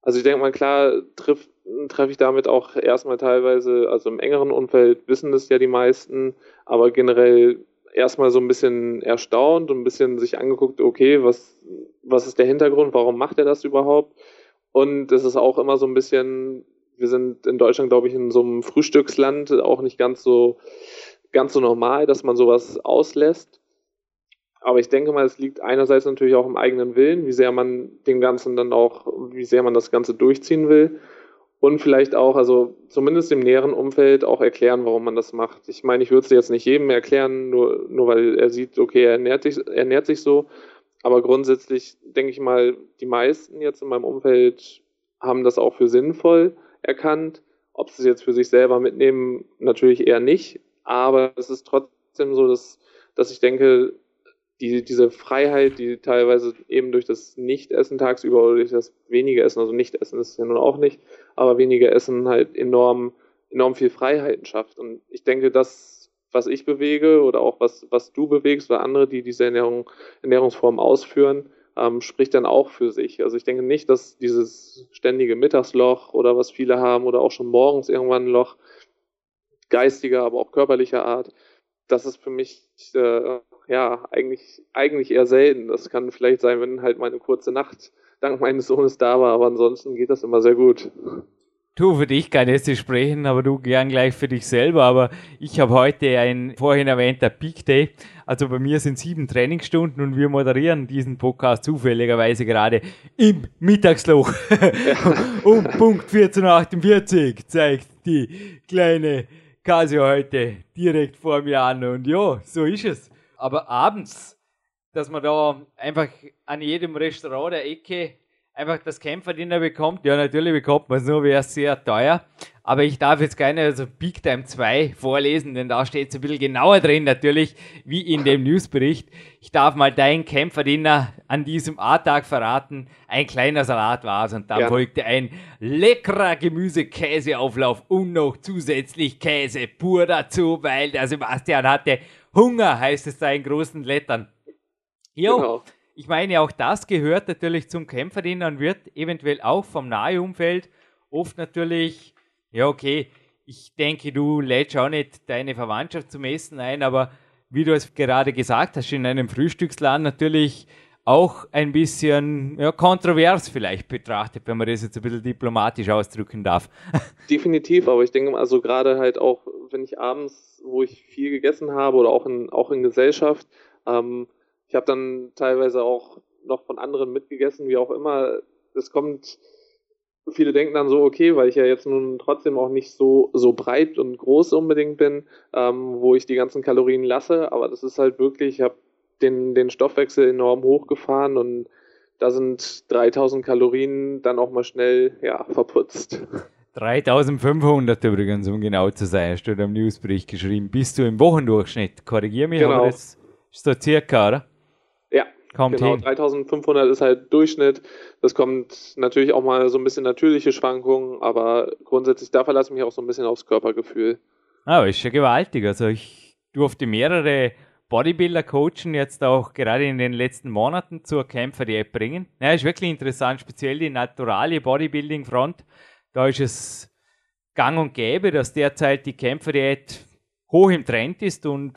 Also ich denke mal, klar treffe treff ich damit auch erstmal teilweise, also im engeren Umfeld wissen das ja die meisten, aber generell erstmal so ein bisschen erstaunt und ein bisschen sich angeguckt, okay, was, was ist der Hintergrund, warum macht er das überhaupt? Und es ist auch immer so ein bisschen wir sind in Deutschland, glaube ich, in so einem Frühstücksland auch nicht ganz so, ganz so normal, dass man sowas auslässt. Aber ich denke mal, es liegt einerseits natürlich auch im eigenen Willen, wie sehr man dem Ganzen dann auch, wie sehr man das Ganze durchziehen will. Und vielleicht auch, also zumindest im näheren Umfeld auch erklären, warum man das macht. Ich meine, ich würde es jetzt nicht jedem erklären, nur, nur weil er sieht, okay, er ernährt, sich, er ernährt sich so. Aber grundsätzlich denke ich mal, die meisten jetzt in meinem Umfeld haben das auch für sinnvoll erkannt. Ob sie es jetzt für sich selber mitnehmen, natürlich eher nicht. Aber es ist trotzdem so, dass, dass ich denke, die, diese Freiheit, die teilweise eben durch das Nicht-Essen tagsüber oder durch das wenige Essen, also Nicht-Essen ist es ja nun auch nicht, aber weniger Essen halt enorm, enorm viel Freiheiten schafft. Und ich denke, das, was ich bewege oder auch was, was du bewegst oder andere, die diese Ernährung, Ernährungsform ausführen, ähm, spricht dann auch für sich. Also ich denke nicht, dass dieses ständige Mittagsloch oder was viele haben oder auch schon morgens irgendwann ein Loch geistiger, aber auch körperlicher Art, das ist für mich äh, ja eigentlich eigentlich eher selten. Das kann vielleicht sein, wenn halt meine kurze Nacht dank meines Sohnes da war, aber ansonsten geht das immer sehr gut. Du, für dich kann jetzt sprechen, aber du gern gleich für dich selber. Aber ich habe heute ein vorhin erwähnter Peak Day. Also bei mir sind sieben Trainingsstunden und wir moderieren diesen Podcast zufälligerweise gerade im Mittagsloch. um Punkt 14.48 zeigt die kleine Casio heute direkt vor mir an. Und ja, so ist es. Aber abends, dass man da einfach an jedem Restaurant der Ecke einfach das Kämpferdiener bekommt. Ja, natürlich bekommt man es nur, wäre es sehr teuer. Aber ich darf jetzt keine also Big Time 2 vorlesen, denn da steht es ein bisschen genauer drin, natürlich, wie in dem Newsbericht. Ich darf mal dein Kämpferdiener an diesem A-Tag verraten. Ein kleiner Salat war es und dann ja. folgte ein leckerer Gemüse-Käseauflauf und noch zusätzlich Käse pur dazu, weil der Sebastian hatte Hunger, heißt es da in großen Lettern. Jo. Genau ich meine, auch das gehört natürlich zum Kämpferdiener und wird eventuell auch vom Naheumfeld oft natürlich, ja, okay, ich denke, du lädst auch nicht deine Verwandtschaft zum Essen ein, aber wie du es gerade gesagt hast, in einem Frühstücksladen natürlich auch ein bisschen ja, kontrovers vielleicht betrachtet, wenn man das jetzt ein bisschen diplomatisch ausdrücken darf. Definitiv, aber ich denke, also gerade halt auch, wenn ich abends, wo ich viel gegessen habe oder auch in, auch in Gesellschaft, ähm, ich habe dann teilweise auch noch von anderen mitgegessen, wie auch immer. Es kommt, viele denken dann so, okay, weil ich ja jetzt nun trotzdem auch nicht so, so breit und groß unbedingt bin, ähm, wo ich die ganzen Kalorien lasse, aber das ist halt wirklich, ich habe den, den Stoffwechsel enorm hochgefahren und da sind 3000 Kalorien dann auch mal schnell, ja, verputzt. 3500 übrigens, um genau zu sein, hast du im Newsbericht geschrieben. Bist du im Wochendurchschnitt? Korrigier mich, genau. aber das ist so circa, oder? Kommt genau, hin. 3500 ist halt Durchschnitt. Das kommt natürlich auch mal so ein bisschen natürliche Schwankungen, aber grundsätzlich da verlasse ich mich auch so ein bisschen aufs Körpergefühl. Ah, ist ja gewaltig. Also ich durfte mehrere Bodybuilder coachen, jetzt auch gerade in den letzten Monaten zur Kämpfer-Diät bringen. Ja, ist wirklich interessant, speziell die naturale Bodybuilding-Front. Da ist es gang und gäbe, dass derzeit die Kämpferdiät hoch im Trend ist und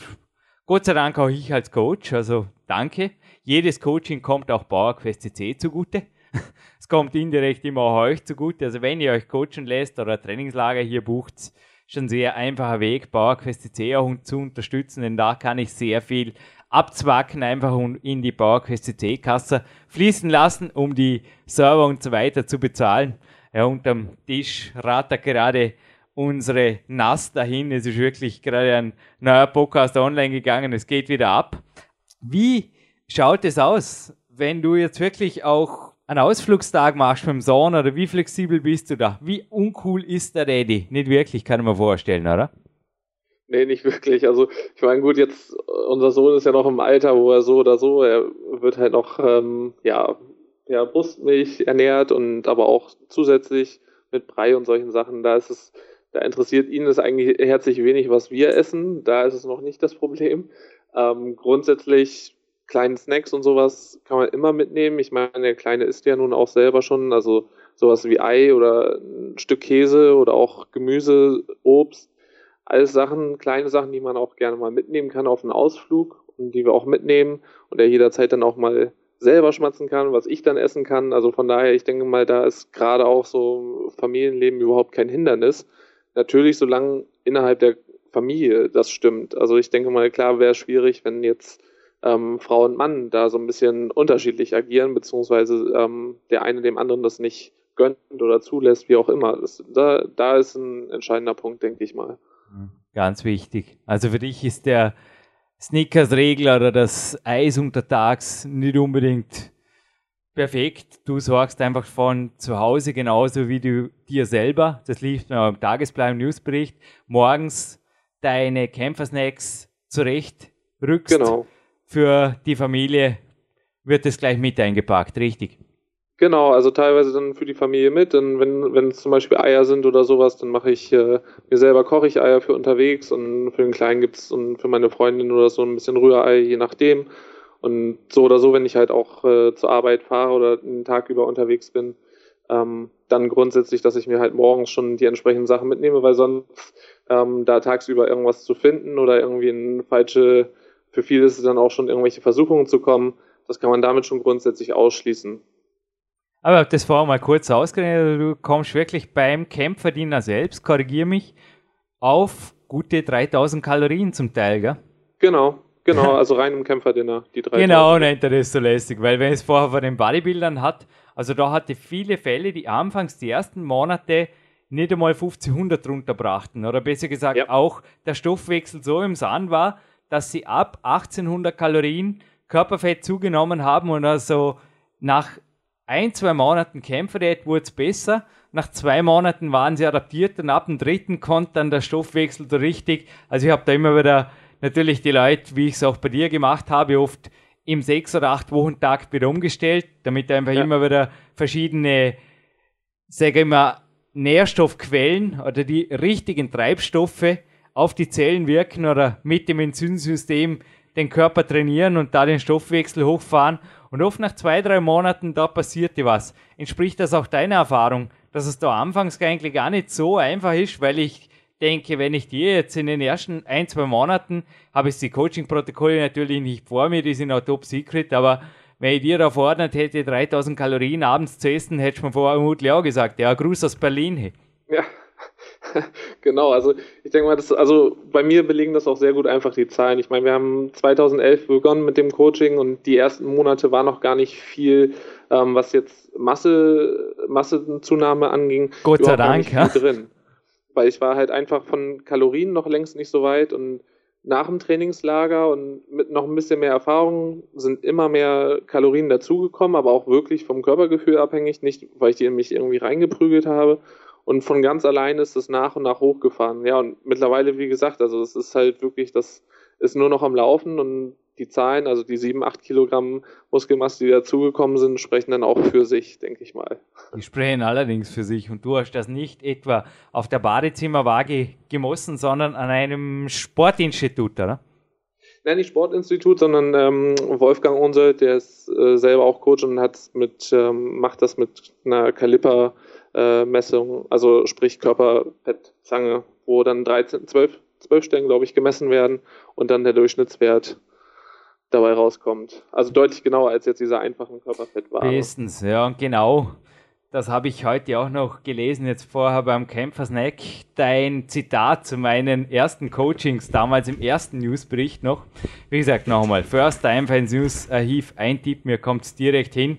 Gott sei Dank auch ich als Coach, also danke. Jedes Coaching kommt auch PowerQuest CC zugute. es kommt indirekt immer auch euch zugute. Also wenn ihr euch coachen lässt oder Trainingslager hier bucht, ist ein sehr einfacher Weg, PowerQuest CC auch zu unterstützen, denn da kann ich sehr viel abzwacken, einfach in die PowerQuest CC-Kasse fließen lassen, um die Server und so weiter zu bezahlen. Ja, unterm Tisch rattert gerade unsere NAS dahin. Es ist wirklich gerade ein neuer Podcast online gegangen. Es geht wieder ab. Wie schaut es aus, wenn du jetzt wirklich auch einen Ausflugstag machst mit dem Sohn oder wie flexibel bist du da? Wie uncool ist der Daddy? Nicht wirklich, kann ich mir vorstellen, oder? Nee, nicht wirklich. Also ich meine, gut, jetzt unser Sohn ist ja noch im Alter, wo er so oder so, er wird halt noch ähm, ja, ja Brustmilch ernährt und aber auch zusätzlich mit Brei und solchen Sachen. Da ist es da interessiert ihn es eigentlich herzlich wenig, was wir essen. Da ist es noch nicht das Problem. Ähm, grundsätzlich kleinen Snacks und sowas kann man immer mitnehmen. Ich meine, der Kleine isst ja nun auch selber schon, also sowas wie Ei oder ein Stück Käse oder auch Gemüse, Obst. Alles Sachen, kleine Sachen, die man auch gerne mal mitnehmen kann auf einen Ausflug und die wir auch mitnehmen und er jederzeit dann auch mal selber schmatzen kann, was ich dann essen kann. Also von daher, ich denke mal, da ist gerade auch so Familienleben überhaupt kein Hindernis. Natürlich, solange innerhalb der Familie das stimmt. Also ich denke mal, klar wäre es schwierig, wenn jetzt ähm, Frau und Mann da so ein bisschen unterschiedlich agieren, beziehungsweise ähm, der eine dem anderen das nicht gönnt oder zulässt, wie auch immer. Das, da, da ist ein entscheidender Punkt, denke ich mal. Ganz wichtig. Also für dich ist der Snickers-Regler oder das Eis untertags nicht unbedingt perfekt. Du sorgst einfach von zu Hause genauso wie du dir selber, das liegt mir im Tagesplan Newsbericht, morgens deine Kämpfersnacks zurecht rückst. Genau. Für die Familie wird es gleich mit eingepackt, richtig? Genau, also teilweise dann für die Familie mit. Und wenn, wenn es zum Beispiel Eier sind oder sowas, dann mache ich äh, mir selber koche ich Eier für unterwegs und für den Kleinen gibt's und für meine Freundin oder so ein bisschen Rührei, je nachdem. Und so oder so, wenn ich halt auch äh, zur Arbeit fahre oder einen Tag über unterwegs bin, ähm, dann grundsätzlich, dass ich mir halt morgens schon die entsprechenden Sachen mitnehme, weil sonst ähm, da tagsüber irgendwas zu finden oder irgendwie ein falsche, für viele ist es dann auch schon irgendwelche Versuchungen zu kommen, das kann man damit schon grundsätzlich ausschließen. Aber das vorher mal kurz ausgerechnet, du kommst wirklich beim Kämpferdiener selbst, korrigier mich, auf gute 3000 Kalorien zum Teil, gell? Genau, Genau, also rein im Kämpferdinner, die drei. Genau, er das so lästig, weil wenn es vorher von den Bodybuildern hat, also da hatte viele Fälle, die anfangs die ersten Monate nicht einmal 1500 runterbrachten. Oder besser gesagt, ja. auch der Stoffwechsel so im Sand war, dass sie ab 1800 Kalorien Körperfett zugenommen haben und also nach ein, zwei Monaten Kämpferdiät wurde es besser. Nach zwei Monaten waren sie adaptiert und ab dem dritten konnte dann der Stoffwechsel so richtig. Also ich habe da immer wieder natürlich die Leute, wie ich es auch bei dir gemacht habe, oft im sechs oder acht Wochen Takt wieder umgestellt, damit einfach ja. immer wieder verschiedene, sage ich mal, Nährstoffquellen oder die richtigen Treibstoffe auf die Zellen wirken oder mit dem Enzymsystem den Körper trainieren und da den Stoffwechsel hochfahren. Und oft nach zwei, drei Monaten, da passierte was. Entspricht das auch deiner Erfahrung, dass es da anfangs eigentlich gar nicht so einfach ist, weil ich denke, wenn ich dir jetzt in den ersten ein, zwei Monaten, habe ich die Coaching-Protokolle natürlich nicht vor mir, die sind auch top secret, aber wenn ich dir da verordnet hätte, 3000 Kalorien abends zu essen, hätte ich mir vorher vermutlich auch gesagt, ja, Gruß aus Berlin. Ja, genau, also ich denke mal, das, also bei mir belegen das auch sehr gut einfach die Zahlen. Ich meine, wir haben 2011 begonnen mit dem Coaching und die ersten Monate war noch gar nicht viel, ähm, was jetzt Masse, Massenzunahme anging. Gott sei Dank, ja. Drin weil ich war halt einfach von Kalorien noch längst nicht so weit und nach dem Trainingslager und mit noch ein bisschen mehr Erfahrung sind immer mehr Kalorien dazugekommen, aber auch wirklich vom Körpergefühl abhängig, nicht weil ich die in mich irgendwie reingeprügelt habe. Und von ganz allein ist es nach und nach hochgefahren. Ja, und mittlerweile, wie gesagt, also es ist halt wirklich, das ist nur noch am Laufen und die Zahlen, also die 7, 8 Kilogramm Muskelmasse, die dazugekommen sind, sprechen dann auch für sich, denke ich mal. Die sprechen allerdings für sich. Und du hast das nicht etwa auf der Badezimmerwaage gemessen, sondern an einem Sportinstitut, oder? Nein, nicht Sportinstitut, sondern ähm, Wolfgang Unselt, der ist äh, selber auch Coach und hat mit, ähm, macht das mit einer Kaliper äh, also sprich Körperfettzange, wo dann 13, 12, 12 Stellen, glaube ich, gemessen werden und dann der Durchschnittswert dabei rauskommt. Also deutlich genauer als jetzt dieser einfachen Körperfettwaage. Bestens, ja, und genau. Das habe ich heute auch noch gelesen, jetzt vorher beim Kämpfersnack. Dein Zitat zu meinen ersten Coachings, damals im ersten Newsbericht noch. Wie gesagt, nochmal, First Time Fans News Archiv eintippen, mir kommt es direkt hin.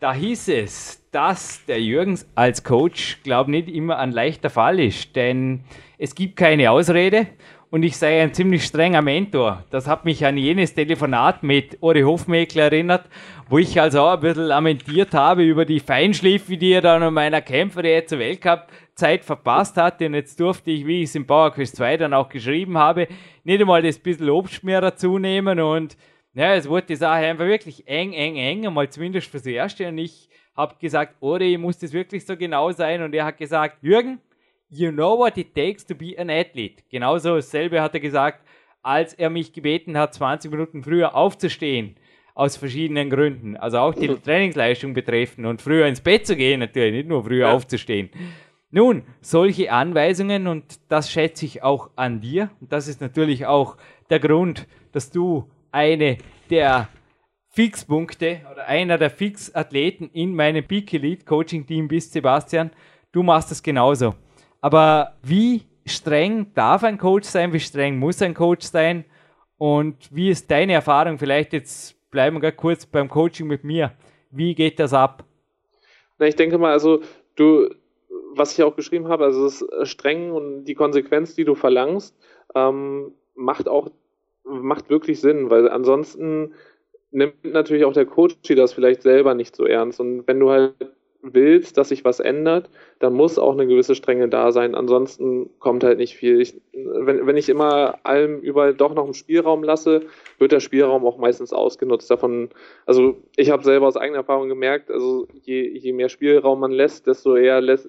Da hieß es, dass der Jürgens als Coach, glaube nicht immer ein leichter Fall ist, denn es gibt keine Ausrede und ich sei ein ziemlich strenger Mentor. Das hat mich an jenes Telefonat mit Ori Hofmeckler erinnert, wo ich also auch ein bisschen lamentiert habe über die Feinschliffe, die er dann an meiner Kämpferei zur Weltcup-Zeit verpasst hatte. Und jetzt durfte ich, wie ich es im Power Quest 2 dann auch geschrieben habe, nicht einmal das bisschen Obstschmier dazu nehmen und ja, es wurde die Sache einfach wirklich eng, eng, eng, einmal zumindest fürs Erste. Und ich habe gesagt, Ori, muss das wirklich so genau sein? Und er hat gesagt, Jürgen, you know what it takes to be an athlete. Genauso dasselbe hat er gesagt, als er mich gebeten hat, 20 Minuten früher aufzustehen. Aus verschiedenen Gründen. Also auch die Trainingsleistung betreffen und früher ins Bett zu gehen, natürlich, nicht nur früher ja. aufzustehen. Nun, solche Anweisungen, und das schätze ich auch an dir, und das ist natürlich auch der Grund, dass du eine der Fixpunkte oder einer der Fixathleten in meinem Peak Elite Coaching Team bist, Sebastian. Du machst das genauso. Aber wie streng darf ein Coach sein? Wie streng muss ein Coach sein? Und wie ist deine Erfahrung? Vielleicht jetzt bleiben wir kurz beim Coaching mit mir. Wie geht das ab? Na, ich denke mal, also du, was ich auch geschrieben habe, also das streng und die Konsequenz, die du verlangst, ähm, macht auch macht wirklich Sinn, weil ansonsten nimmt natürlich auch der Coach das vielleicht selber nicht so ernst. Und wenn du halt willst, dass sich was ändert, dann muss auch eine gewisse Strenge da sein. Ansonsten kommt halt nicht viel. Ich, wenn, wenn ich immer allem überall doch noch einen Spielraum lasse, wird der Spielraum auch meistens ausgenutzt. Davon, also ich habe selber aus eigener Erfahrung gemerkt, also je, je mehr Spielraum man lässt, desto eher lässt,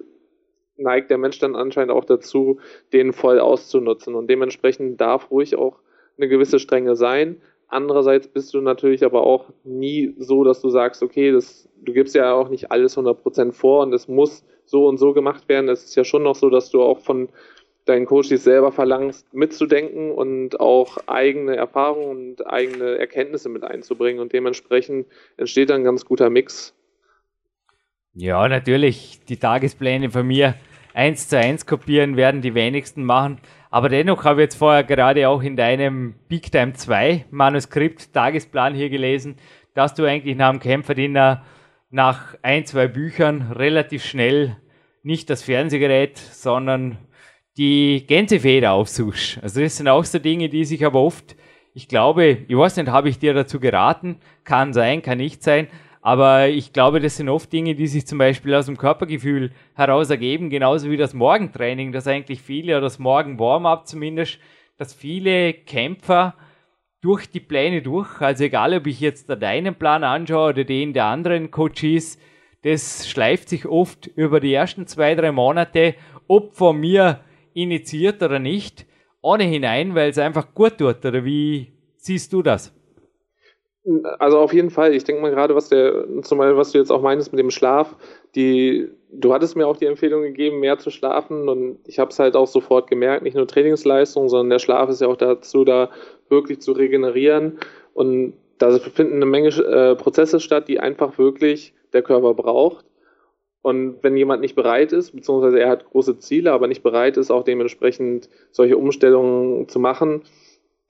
neigt der Mensch dann anscheinend auch dazu, den voll auszunutzen. Und dementsprechend darf ruhig auch eine gewisse Strenge sein. Andererseits bist du natürlich aber auch nie so, dass du sagst, okay, das, du gibst ja auch nicht alles 100% vor und es muss so und so gemacht werden. Es ist ja schon noch so, dass du auch von deinen Coaches selber verlangst, mitzudenken und auch eigene Erfahrungen und eigene Erkenntnisse mit einzubringen und dementsprechend entsteht dann ein ganz guter Mix. Ja, natürlich, die Tagespläne von mir eins zu eins kopieren werden die wenigsten machen. Aber dennoch habe ich jetzt vorher gerade auch in deinem Big Time 2 Manuskript Tagesplan hier gelesen, dass du eigentlich nach dem Kämpferdiener nach ein, zwei Büchern relativ schnell nicht das Fernsehgerät, sondern die Gänsefeder aufsuchst. Also das sind auch so Dinge, die sich aber oft, ich glaube, ich weiß nicht, habe ich dir dazu geraten, kann sein, kann nicht sein, aber ich glaube, das sind oft Dinge, die sich zum Beispiel aus dem Körpergefühl heraus ergeben, genauso wie das Morgentraining, das eigentlich viele, oder das Morgen-Warm-up zumindest, dass viele Kämpfer durch die Pläne durch, also egal ob ich jetzt deinen Plan anschaue oder den der anderen Coaches, das schleift sich oft über die ersten zwei, drei Monate, ob von mir initiiert oder nicht, ohne hinein, weil es einfach gut tut. Oder wie siehst du das? Also auf jeden Fall. Ich denke mal gerade, was der, zum was du jetzt auch meinst mit dem Schlaf, die, du hattest mir auch die Empfehlung gegeben, mehr zu schlafen und ich habe es halt auch sofort gemerkt, nicht nur Trainingsleistung, sondern der Schlaf ist ja auch dazu da, wirklich zu regenerieren und da finden eine Menge äh, Prozesse statt, die einfach wirklich der Körper braucht. Und wenn jemand nicht bereit ist, beziehungsweise er hat große Ziele, aber nicht bereit ist, auch dementsprechend solche Umstellungen zu machen,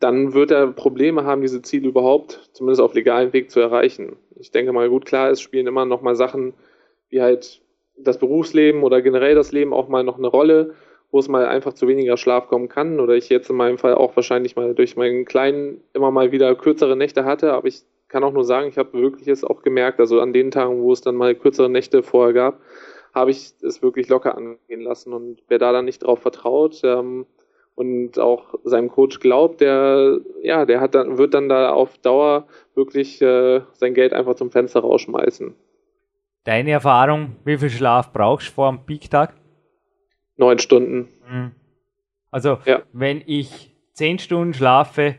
dann wird er Probleme haben, diese Ziele überhaupt, zumindest auf legalem Weg zu erreichen. Ich denke mal, gut, klar, es spielen immer noch mal Sachen wie halt das Berufsleben oder generell das Leben auch mal noch eine Rolle, wo es mal einfach zu weniger Schlaf kommen kann oder ich jetzt in meinem Fall auch wahrscheinlich mal durch meinen Kleinen immer mal wieder kürzere Nächte hatte, aber ich kann auch nur sagen, ich habe wirklich es auch gemerkt, also an den Tagen, wo es dann mal kürzere Nächte vorher gab, habe ich es wirklich locker angehen lassen und wer da dann nicht drauf vertraut, ähm, und auch seinem Coach glaubt, der, ja, der hat dann, wird dann da auf Dauer wirklich äh, sein Geld einfach zum Fenster rausschmeißen. Deine Erfahrung, wie viel Schlaf brauchst du vor dem Peak-Tag? Neun Stunden. Mhm. Also, ja. wenn ich zehn Stunden schlafe,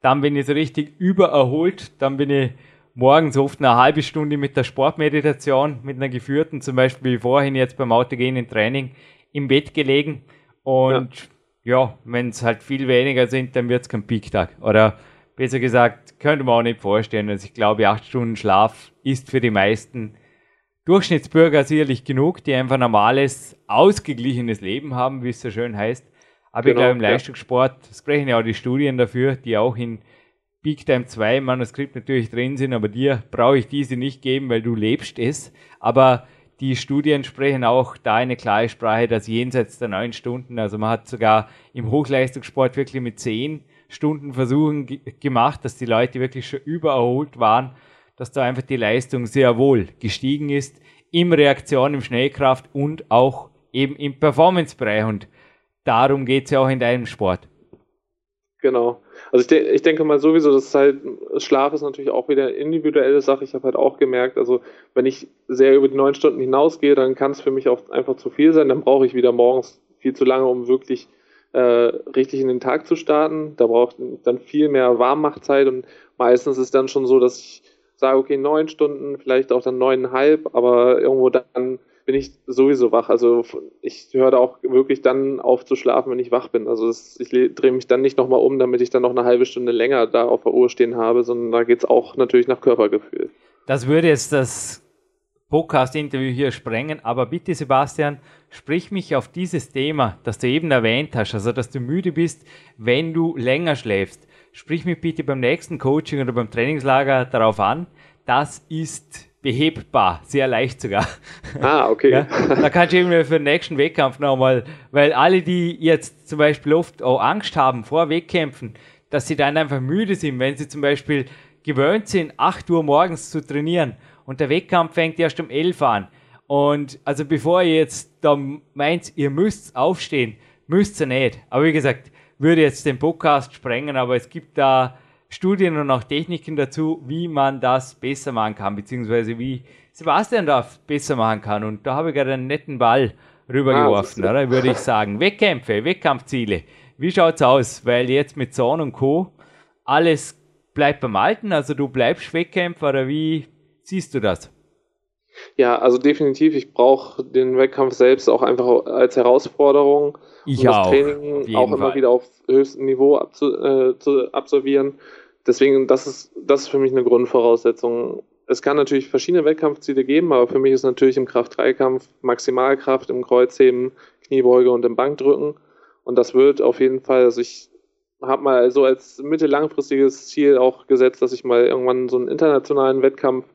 dann bin ich so richtig übererholt, dann bin ich morgens oft eine halbe Stunde mit der Sportmeditation, mit einer geführten, zum Beispiel wie vorhin jetzt beim autogenen Training, im Bett gelegen. Und ja, ja wenn es halt viel weniger sind, dann wird es kein Peak-Tag. Oder besser gesagt, könnte man auch nicht vorstellen. Also ich glaube, acht Stunden Schlaf ist für die meisten Durchschnittsbürger sicherlich genug, die einfach normales, ausgeglichenes Leben haben, wie es so schön heißt. Aber genau, ich glaube, im Leistungssport sprechen ja auch die Studien dafür, die auch in Big Time 2 im Manuskript natürlich drin sind, aber dir brauche ich diese nicht geben, weil du lebst es. Aber die Studien sprechen auch da eine klare Sprache, dass jenseits der neun Stunden, also man hat sogar im Hochleistungssport wirklich mit zehn Stunden Versuchen gemacht, dass die Leute wirklich schon übererholt waren, dass da einfach die Leistung sehr wohl gestiegen ist im Reaktion, im Schnellkraft und auch eben im Performance-Bereich. Und darum geht es ja auch in deinem Sport. Genau. Also ich, de ich denke mal sowieso, dass halt Schlaf ist natürlich auch wieder eine individuelle Sache. Ich habe halt auch gemerkt, also wenn ich sehr über die neun Stunden hinausgehe, dann kann es für mich auch einfach zu viel sein. Dann brauche ich wieder morgens viel zu lange, um wirklich äh, richtig in den Tag zu starten. Da braucht dann viel mehr Warmmachtzeit und meistens ist dann schon so, dass ich sage, okay, neun Stunden, vielleicht auch dann neuneinhalb, aber irgendwo dann bin ich sowieso wach. Also ich höre da auch wirklich dann auf zu schlafen, wenn ich wach bin. Also das, ich drehe mich dann nicht nochmal um, damit ich dann noch eine halbe Stunde länger da auf der Uhr stehen habe, sondern da geht es auch natürlich nach Körpergefühl. Das würde jetzt das Podcast-Interview hier sprengen, aber bitte Sebastian, sprich mich auf dieses Thema, das du eben erwähnt hast, also dass du müde bist, wenn du länger schläfst. Sprich mich bitte beim nächsten Coaching oder beim Trainingslager darauf an. Das ist behebbar, sehr leicht sogar. Ah, okay. Ja, da kannst du eben für den nächsten Wettkampf nochmal, weil alle, die jetzt zum Beispiel oft auch Angst haben vor Wettkämpfen, dass sie dann einfach müde sind, wenn sie zum Beispiel gewöhnt sind, 8 Uhr morgens zu trainieren und der Wettkampf fängt erst um 11 an. Und also bevor ihr jetzt da meint, ihr müsst aufstehen, müsst ihr nicht. Aber wie gesagt, würde jetzt den Podcast sprengen, aber es gibt da Studien und auch Techniken dazu, wie man das besser machen kann, beziehungsweise wie Sebastian das besser machen kann. Und da habe ich gerade einen netten Ball rübergeworfen, ah, oder? Würde ich sagen. Wettkämpfe, Wettkampfziele. Wie schaut's aus? Weil jetzt mit Zorn und Co. alles bleibt beim Alten, also du bleibst Wettkämpfer oder wie siehst du das? Ja, also definitiv. Ich brauche den Wettkampf selbst auch einfach als Herausforderung, ich um das Training auch immer Fall. wieder auf höchstem Niveau abzu, äh, zu absolvieren deswegen, das ist, das ist für mich eine Grundvoraussetzung. Es kann natürlich verschiedene Wettkampfziele geben, aber für mich ist natürlich im Kraft-3-Kampf Maximalkraft im Kreuzheben, Kniebeuge und im Bankdrücken. Und das wird auf jeden Fall, also ich habe mal so als mittellangfristiges Ziel auch gesetzt, dass ich mal irgendwann so einen internationalen Wettkampf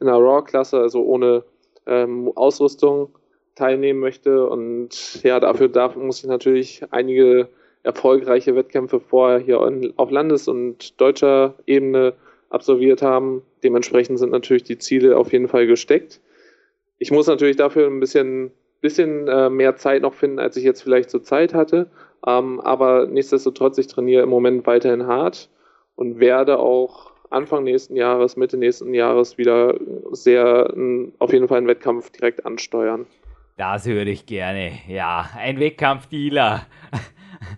in der Raw-Klasse, also ohne ähm, Ausrüstung, teilnehmen möchte. Und ja, dafür darf, muss ich natürlich einige erfolgreiche Wettkämpfe vorher hier auf Landes- und deutscher Ebene absolviert haben. Dementsprechend sind natürlich die Ziele auf jeden Fall gesteckt. Ich muss natürlich dafür ein bisschen, bisschen äh, mehr Zeit noch finden, als ich jetzt vielleicht zur Zeit hatte. Ähm, aber nichtsdestotrotz, ich trainiere im Moment weiterhin hart und werde auch Anfang nächsten Jahres, Mitte nächsten Jahres wieder sehr auf jeden Fall einen Wettkampf direkt ansteuern. Das würde ich gerne. Ja, ein Wettkampfdealer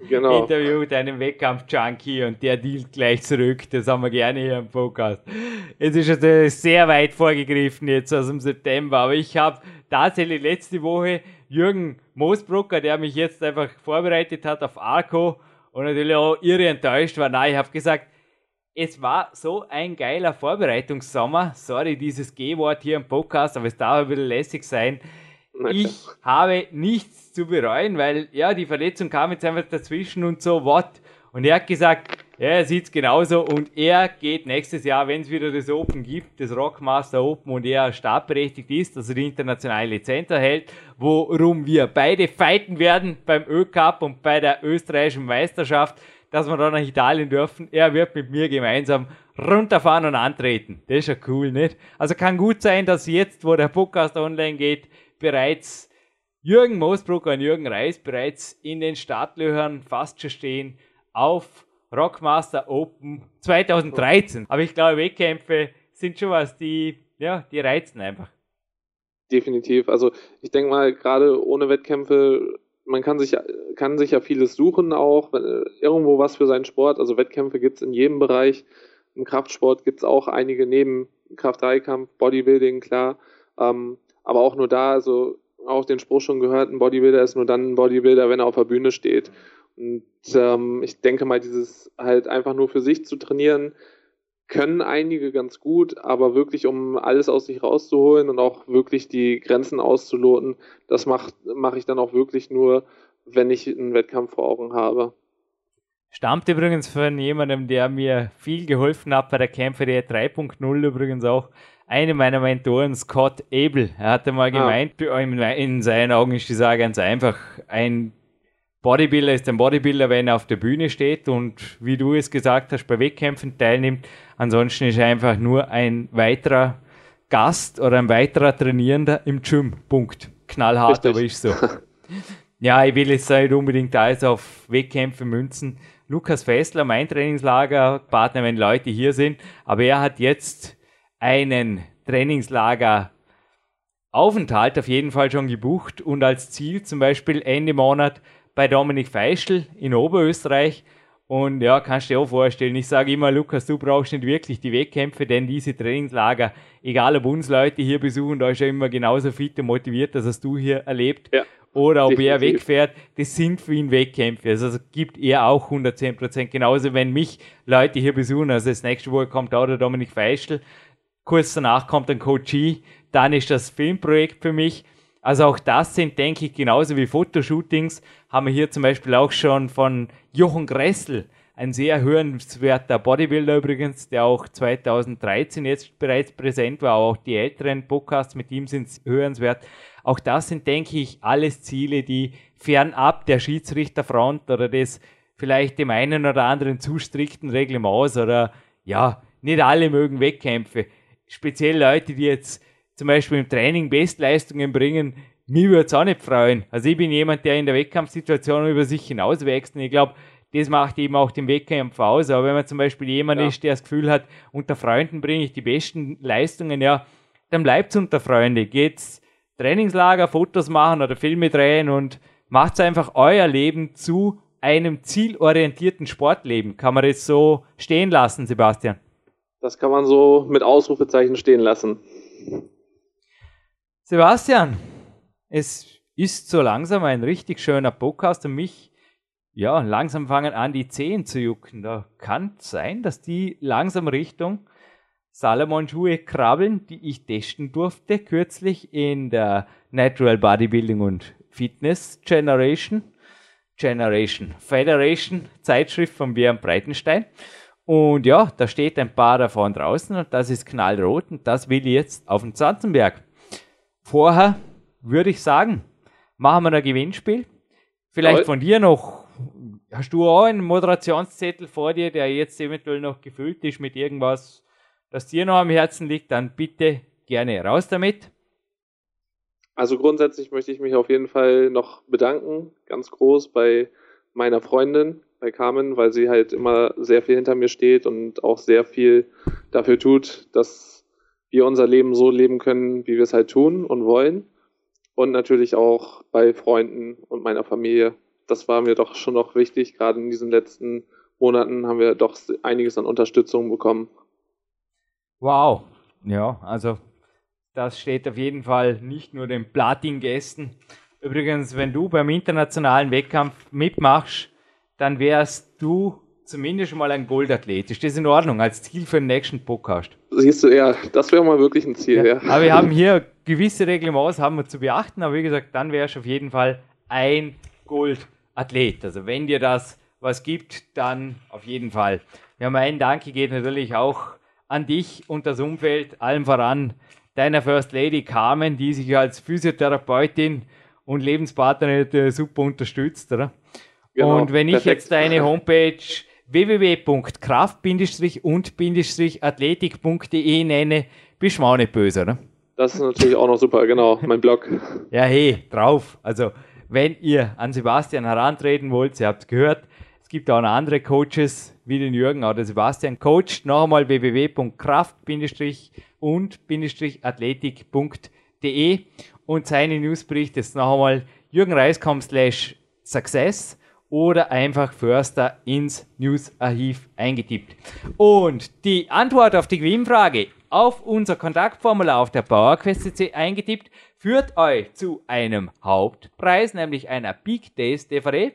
genau. Interview mit einem Wettkampf-Junkie und der dealt gleich zurück. Das haben wir gerne hier im Podcast. Es ist also sehr weit vorgegriffen jetzt aus dem September, aber ich habe tatsächlich letzte Woche Jürgen Moosbrucker, der mich jetzt einfach vorbereitet hat auf Arco und natürlich auch irre enttäuscht war. Nein, ich habe gesagt, es war so ein geiler Vorbereitungssommer. Sorry, dieses G-Wort hier im Podcast, aber es darf ein bisschen lässig sein. Ich habe nichts zu bereuen, weil ja, die Verletzung kam jetzt einfach dazwischen und so, what? Und er hat gesagt, ja, er sieht es genauso und er geht nächstes Jahr, wenn es wieder das Open gibt, das Rockmaster Open und er startberechtigt ist, also die internationale Lizenz erhält, worum wir beide fighten werden beim Ö-Cup und bei der österreichischen Meisterschaft, dass wir da nach Italien dürfen. Er wird mit mir gemeinsam runterfahren und antreten. Das ist ja cool, nicht? Also kann gut sein, dass jetzt, wo der Podcast online geht, bereits Jürgen Moosbrucker und Jürgen Reis bereits in den Startlöchern fast schon stehen auf Rockmaster Open 2013. Aber ich glaube, Wettkämpfe sind schon was, die, ja, die reizen einfach. Definitiv. Also ich denke mal, gerade ohne Wettkämpfe, man kann sich, kann sich ja vieles suchen auch, irgendwo was für seinen Sport. Also Wettkämpfe gibt es in jedem Bereich. Im Kraftsport gibt es auch einige neben Kraft-3-Kampf, Bodybuilding, klar. Ähm, aber auch nur da, also auch den Spruch schon gehört, ein Bodybuilder ist nur dann ein Bodybuilder, wenn er auf der Bühne steht. Und ähm, ich denke mal, dieses halt einfach nur für sich zu trainieren, können einige ganz gut, aber wirklich, um alles aus sich rauszuholen und auch wirklich die Grenzen auszuloten, das mache mach ich dann auch wirklich nur, wenn ich einen Wettkampf vor Augen habe. Stammt übrigens von jemandem, der mir viel geholfen hat bei der Kämpfe der 3.0 übrigens auch. Eine meiner Mentoren, Scott Abel, er hatte mal ah. gemeint, ah. in seinen Augen ist die Sache ganz einfach, ein Bodybuilder ist ein Bodybuilder, wenn er auf der Bühne steht und wie du es gesagt hast, bei Wettkämpfen teilnimmt. Ansonsten ist er einfach nur ein weiterer Gast oder ein weiterer Trainierender im Gym. Punkt. Knallhart, Richtig. aber ist so. ja, ich will jetzt nicht unbedingt alles auf Wettkämpfe münzen. Lukas Fessler, mein Trainingslager, Partner, wenn Leute hier sind, aber er hat jetzt einen Trainingslager Aufenthalt auf jeden Fall schon gebucht und als Ziel zum Beispiel Ende Monat bei Dominik Feischl in Oberösterreich. Und ja, kannst du dir auch vorstellen, ich sage immer, Lukas, du brauchst nicht wirklich die Wettkämpfe, denn diese Trainingslager, egal ob uns Leute hier besuchen, da ist er immer genauso fit und motiviert, das hast du hier erlebt. Ja, oder ob definitiv. er wegfährt, das sind für ihn Wettkämpfe. Also gibt er auch 110 Prozent. Genauso, wenn mich Leute hier besuchen, also das nächste Woche kommt auch der Dominik Feischl, kurz danach kommt ein Coach dann ist das Filmprojekt für mich. Also auch das sind, denke ich, genauso wie Fotoshootings, haben wir hier zum Beispiel auch schon von Jochen Gressel, ein sehr hörenswerter Bodybuilder übrigens, der auch 2013 jetzt bereits präsent war, auch die älteren Podcasts mit ihm sind hörenswert. Auch das sind, denke ich, alles Ziele, die fernab der Schiedsrichterfront oder des vielleicht dem einen oder anderen zu strikten Reglements oder ja, nicht alle mögen Wettkämpfe. Speziell Leute, die jetzt zum Beispiel im Training Bestleistungen bringen, mir würde es auch nicht freuen. Also ich bin jemand, der in der Wettkampfsituation über sich hinauswächst und ich glaube, das macht eben auch den Wettkampf aus. Aber wenn man zum Beispiel jemand ja. ist, der das Gefühl hat, unter Freunden bringe ich die besten Leistungen, ja, dann bleibt es unter Freunde. Geht's Trainingslager, Fotos machen oder Filme drehen und macht einfach euer Leben zu einem zielorientierten Sportleben. Kann man das so stehen lassen, Sebastian? Das kann man so mit Ausrufezeichen stehen lassen. Sebastian, es ist so langsam ein richtig schöner Podcast und mich, ja, langsam fangen an, die Zehen zu jucken. Da kann sein, dass die langsam Richtung Salomon-Schuhe krabbeln, die ich testen durfte, kürzlich in der Natural Bodybuilding und Fitness Generation, Generation Federation Zeitschrift von Björn Breitenstein. Und ja, da steht ein paar davon draußen und das ist knallrot und das will ich jetzt auf den Zanzenberg. Vorher würde ich sagen, machen wir ein Gewinnspiel. Vielleicht Toll. von dir noch. Hast du auch einen Moderationszettel vor dir, der jetzt eventuell noch gefüllt ist mit irgendwas, das dir noch am Herzen liegt? Dann bitte gerne raus damit. Also grundsätzlich möchte ich mich auf jeden Fall noch bedanken, ganz groß bei meiner Freundin, bei Carmen, weil sie halt immer sehr viel hinter mir steht und auch sehr viel dafür tut, dass wir unser Leben so leben können, wie wir es halt tun und wollen. Und natürlich auch bei Freunden und meiner Familie. Das war mir doch schon noch wichtig. Gerade in diesen letzten Monaten haben wir doch einiges an Unterstützung bekommen. Wow. Ja, also das steht auf jeden Fall nicht nur den Platin-Gästen. Übrigens, wenn du beim internationalen Wettkampf mitmachst, dann wärst du zumindest mal ein Goldathlet. Ist das in Ordnung als Ziel für den nächsten Podcast? Siehst du, ja, das wäre mal wirklich ein Ziel, ja. ja. Aber wir haben hier gewisse Reglements haben wir zu beachten, aber wie gesagt, dann wärst du auf jeden Fall ein Goldathlet. Also wenn dir das was gibt, dann auf jeden Fall. Ja, mein Danke geht natürlich auch an dich und das Umfeld, allem voran deiner First Lady Carmen, die sich als Physiotherapeutin und Lebenspartnerin super unterstützt, oder? Genau, und wenn ich perfekt. jetzt deine Homepage www.kraft-und-athletik.de nenne, bist du auch nicht böse, oder? Das ist natürlich auch noch super, genau, mein Blog. ja, hey, drauf. Also, wenn ihr an Sebastian herantreten wollt, ihr habt es gehört, es gibt auch noch andere Coaches, wie den Jürgen oder Sebastian. Coacht noch einmal www.kraft-und-athletik.de und seine Newsberichte ist noch einmal jürgenreiskom slash success oder einfach Förster ins Newsarchiv eingetippt. Und die Antwort auf die Gewinnfrage auf unser Kontaktformular auf der PowerQuest.cc eingetippt, führt euch zu einem Hauptpreis, nämlich einer Big Days DVD,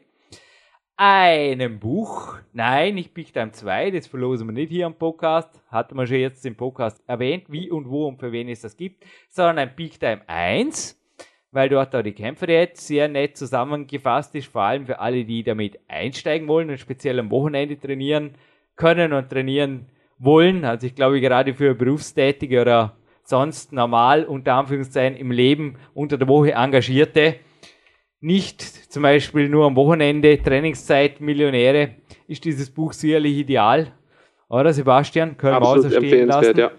einem Buch, nein, nicht Big Time 2, das verlosen wir nicht hier am Podcast, hatten wir schon jetzt im Podcast erwähnt, wie und wo und für wen es das gibt, sondern ein Big Time 1, weil dort auch die Kämpfe jetzt sehr nett zusammengefasst ist, vor allem für alle, die damit einsteigen wollen und speziell am Wochenende trainieren können und trainieren wollen. Also ich glaube gerade für Berufstätige oder sonst normal unter Anführungszeichen im Leben unter der Woche Engagierte, nicht zum Beispiel nur am Wochenende Trainingszeit Millionäre, ist dieses Buch sicherlich ideal. Oder Sebastian? Können Absolut wir auch so stehen lassen. Ja.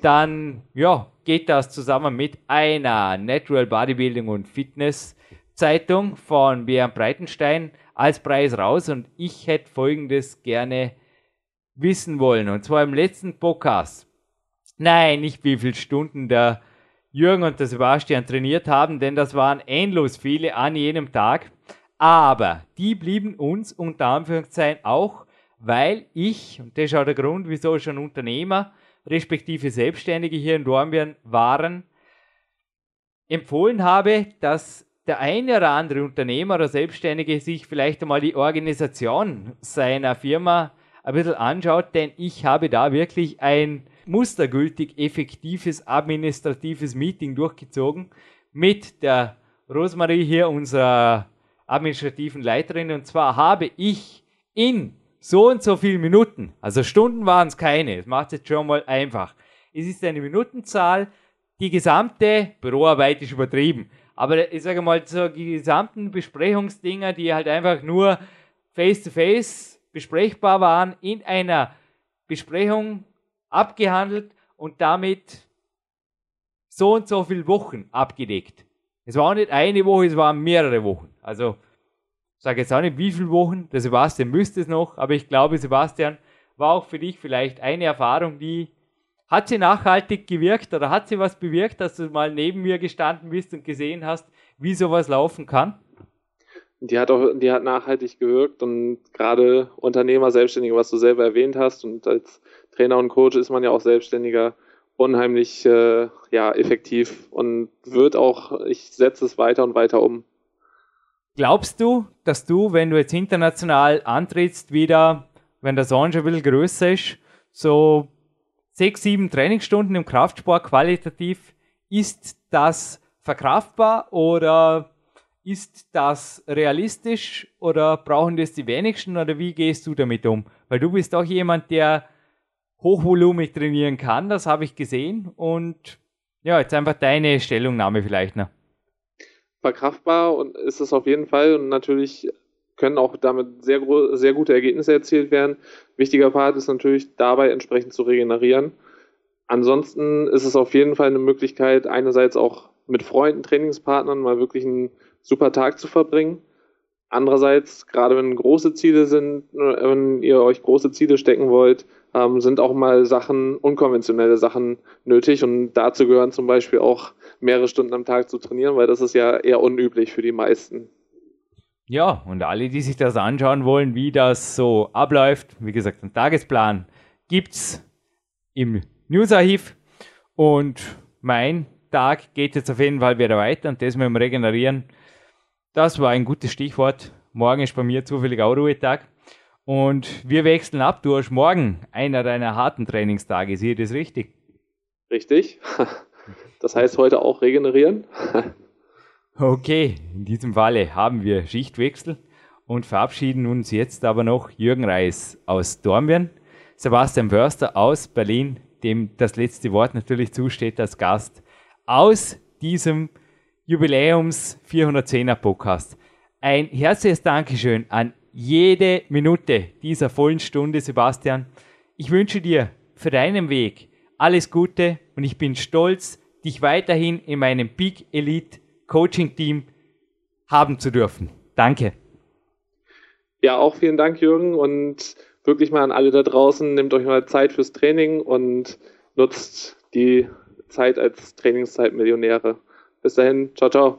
Dann ja, geht das zusammen mit einer Natural Bodybuilding und Fitness Zeitung von Björn Breitenstein als Preis raus und ich hätte folgendes gerne wissen wollen. Und zwar im letzten Podcast. Nein, nicht wie viele Stunden der Jürgen und der Sebastian trainiert haben, denn das waren endlos viele an jedem Tag. Aber die blieben uns unter Anführungszeichen auch, weil ich, und das ist auch der Grund, wieso schon Unternehmer, respektive Selbstständige hier in Dornbirn waren, empfohlen habe, dass der eine oder andere Unternehmer oder Selbstständige sich vielleicht einmal die Organisation seiner Firma ein bisschen anschaut, denn ich habe da wirklich ein mustergültig effektives administratives Meeting durchgezogen mit der Rosmarie hier, unserer administrativen Leiterin. Und zwar habe ich in so und so vielen Minuten, also Stunden waren es keine, das macht es jetzt schon mal einfach. Es ist eine Minutenzahl, die gesamte Büroarbeit ist übertrieben. Aber ich sage mal, so die gesamten Besprechungsdinger, die halt einfach nur face-to-face -face besprechbar waren, in einer Besprechung abgehandelt und damit so und so viele Wochen abgedeckt. Es war nicht eine Woche, es waren mehrere Wochen. Also, sage jetzt auch nicht wie viele Wochen, der Sebastian müsste es noch, aber ich glaube, Sebastian, war auch für dich vielleicht eine Erfahrung, die hat sie nachhaltig gewirkt oder hat sie was bewirkt, dass du mal neben mir gestanden bist und gesehen hast, wie sowas laufen kann? die hat auch, die hat nachhaltig gewirkt und gerade Unternehmer, Selbstständige, was du selber erwähnt hast und als Trainer und Coach ist man ja auch Selbstständiger unheimlich äh, ja, effektiv und wird auch, ich setze es weiter und weiter um. Glaubst du, dass du, wenn du jetzt international antrittst, wieder, wenn der Sohn schon ein bisschen größer ist, so sechs, sieben Trainingsstunden im Kraftsport qualitativ, ist das verkraftbar oder ist das realistisch oder brauchen das die wenigsten oder wie gehst du damit um? Weil du bist auch jemand, der hochvolumig trainieren kann, das habe ich gesehen und ja, jetzt einfach deine Stellungnahme vielleicht noch. Verkraftbar und ist es auf jeden Fall und natürlich können auch damit sehr, sehr gute Ergebnisse erzielt werden. Wichtiger Part ist natürlich dabei entsprechend zu regenerieren. Ansonsten ist es auf jeden Fall eine Möglichkeit, einerseits auch mit Freunden, Trainingspartnern mal wirklich einen super Tag zu verbringen. Andererseits, gerade wenn große Ziele sind, wenn ihr euch große Ziele stecken wollt, ähm, sind auch mal Sachen, unkonventionelle Sachen nötig und dazu gehören zum Beispiel auch mehrere Stunden am Tag zu trainieren, weil das ist ja eher unüblich für die meisten. Ja, und alle, die sich das anschauen wollen, wie das so abläuft, wie gesagt, einen Tagesplan gibt es im Newsarchiv und mein Tag geht jetzt auf jeden Fall wieder weiter und das mit dem Regenerieren das war ein gutes Stichwort. Morgen ist bei mir zufällig auch Ruhetag. Und wir wechseln ab. Du hast morgen einer deiner harten Trainingstage. Sehe ich das richtig? Richtig. Das heißt heute auch regenerieren. Okay, in diesem Falle haben wir Schichtwechsel und verabschieden uns jetzt aber noch Jürgen Reis aus Dornbirn, Sebastian Förster aus Berlin, dem das letzte Wort natürlich zusteht als Gast aus diesem Jubiläums 410er Podcast. Ein herzliches Dankeschön an jede Minute dieser vollen Stunde, Sebastian. Ich wünsche dir für deinen Weg alles Gute und ich bin stolz, dich weiterhin in meinem Big Elite Coaching Team haben zu dürfen. Danke. Ja, auch vielen Dank, Jürgen, und wirklich mal an alle da draußen, nehmt euch mal Zeit fürs Training und nutzt die Zeit als Trainingszeit Millionäre. Bis dahin, ciao, ciao.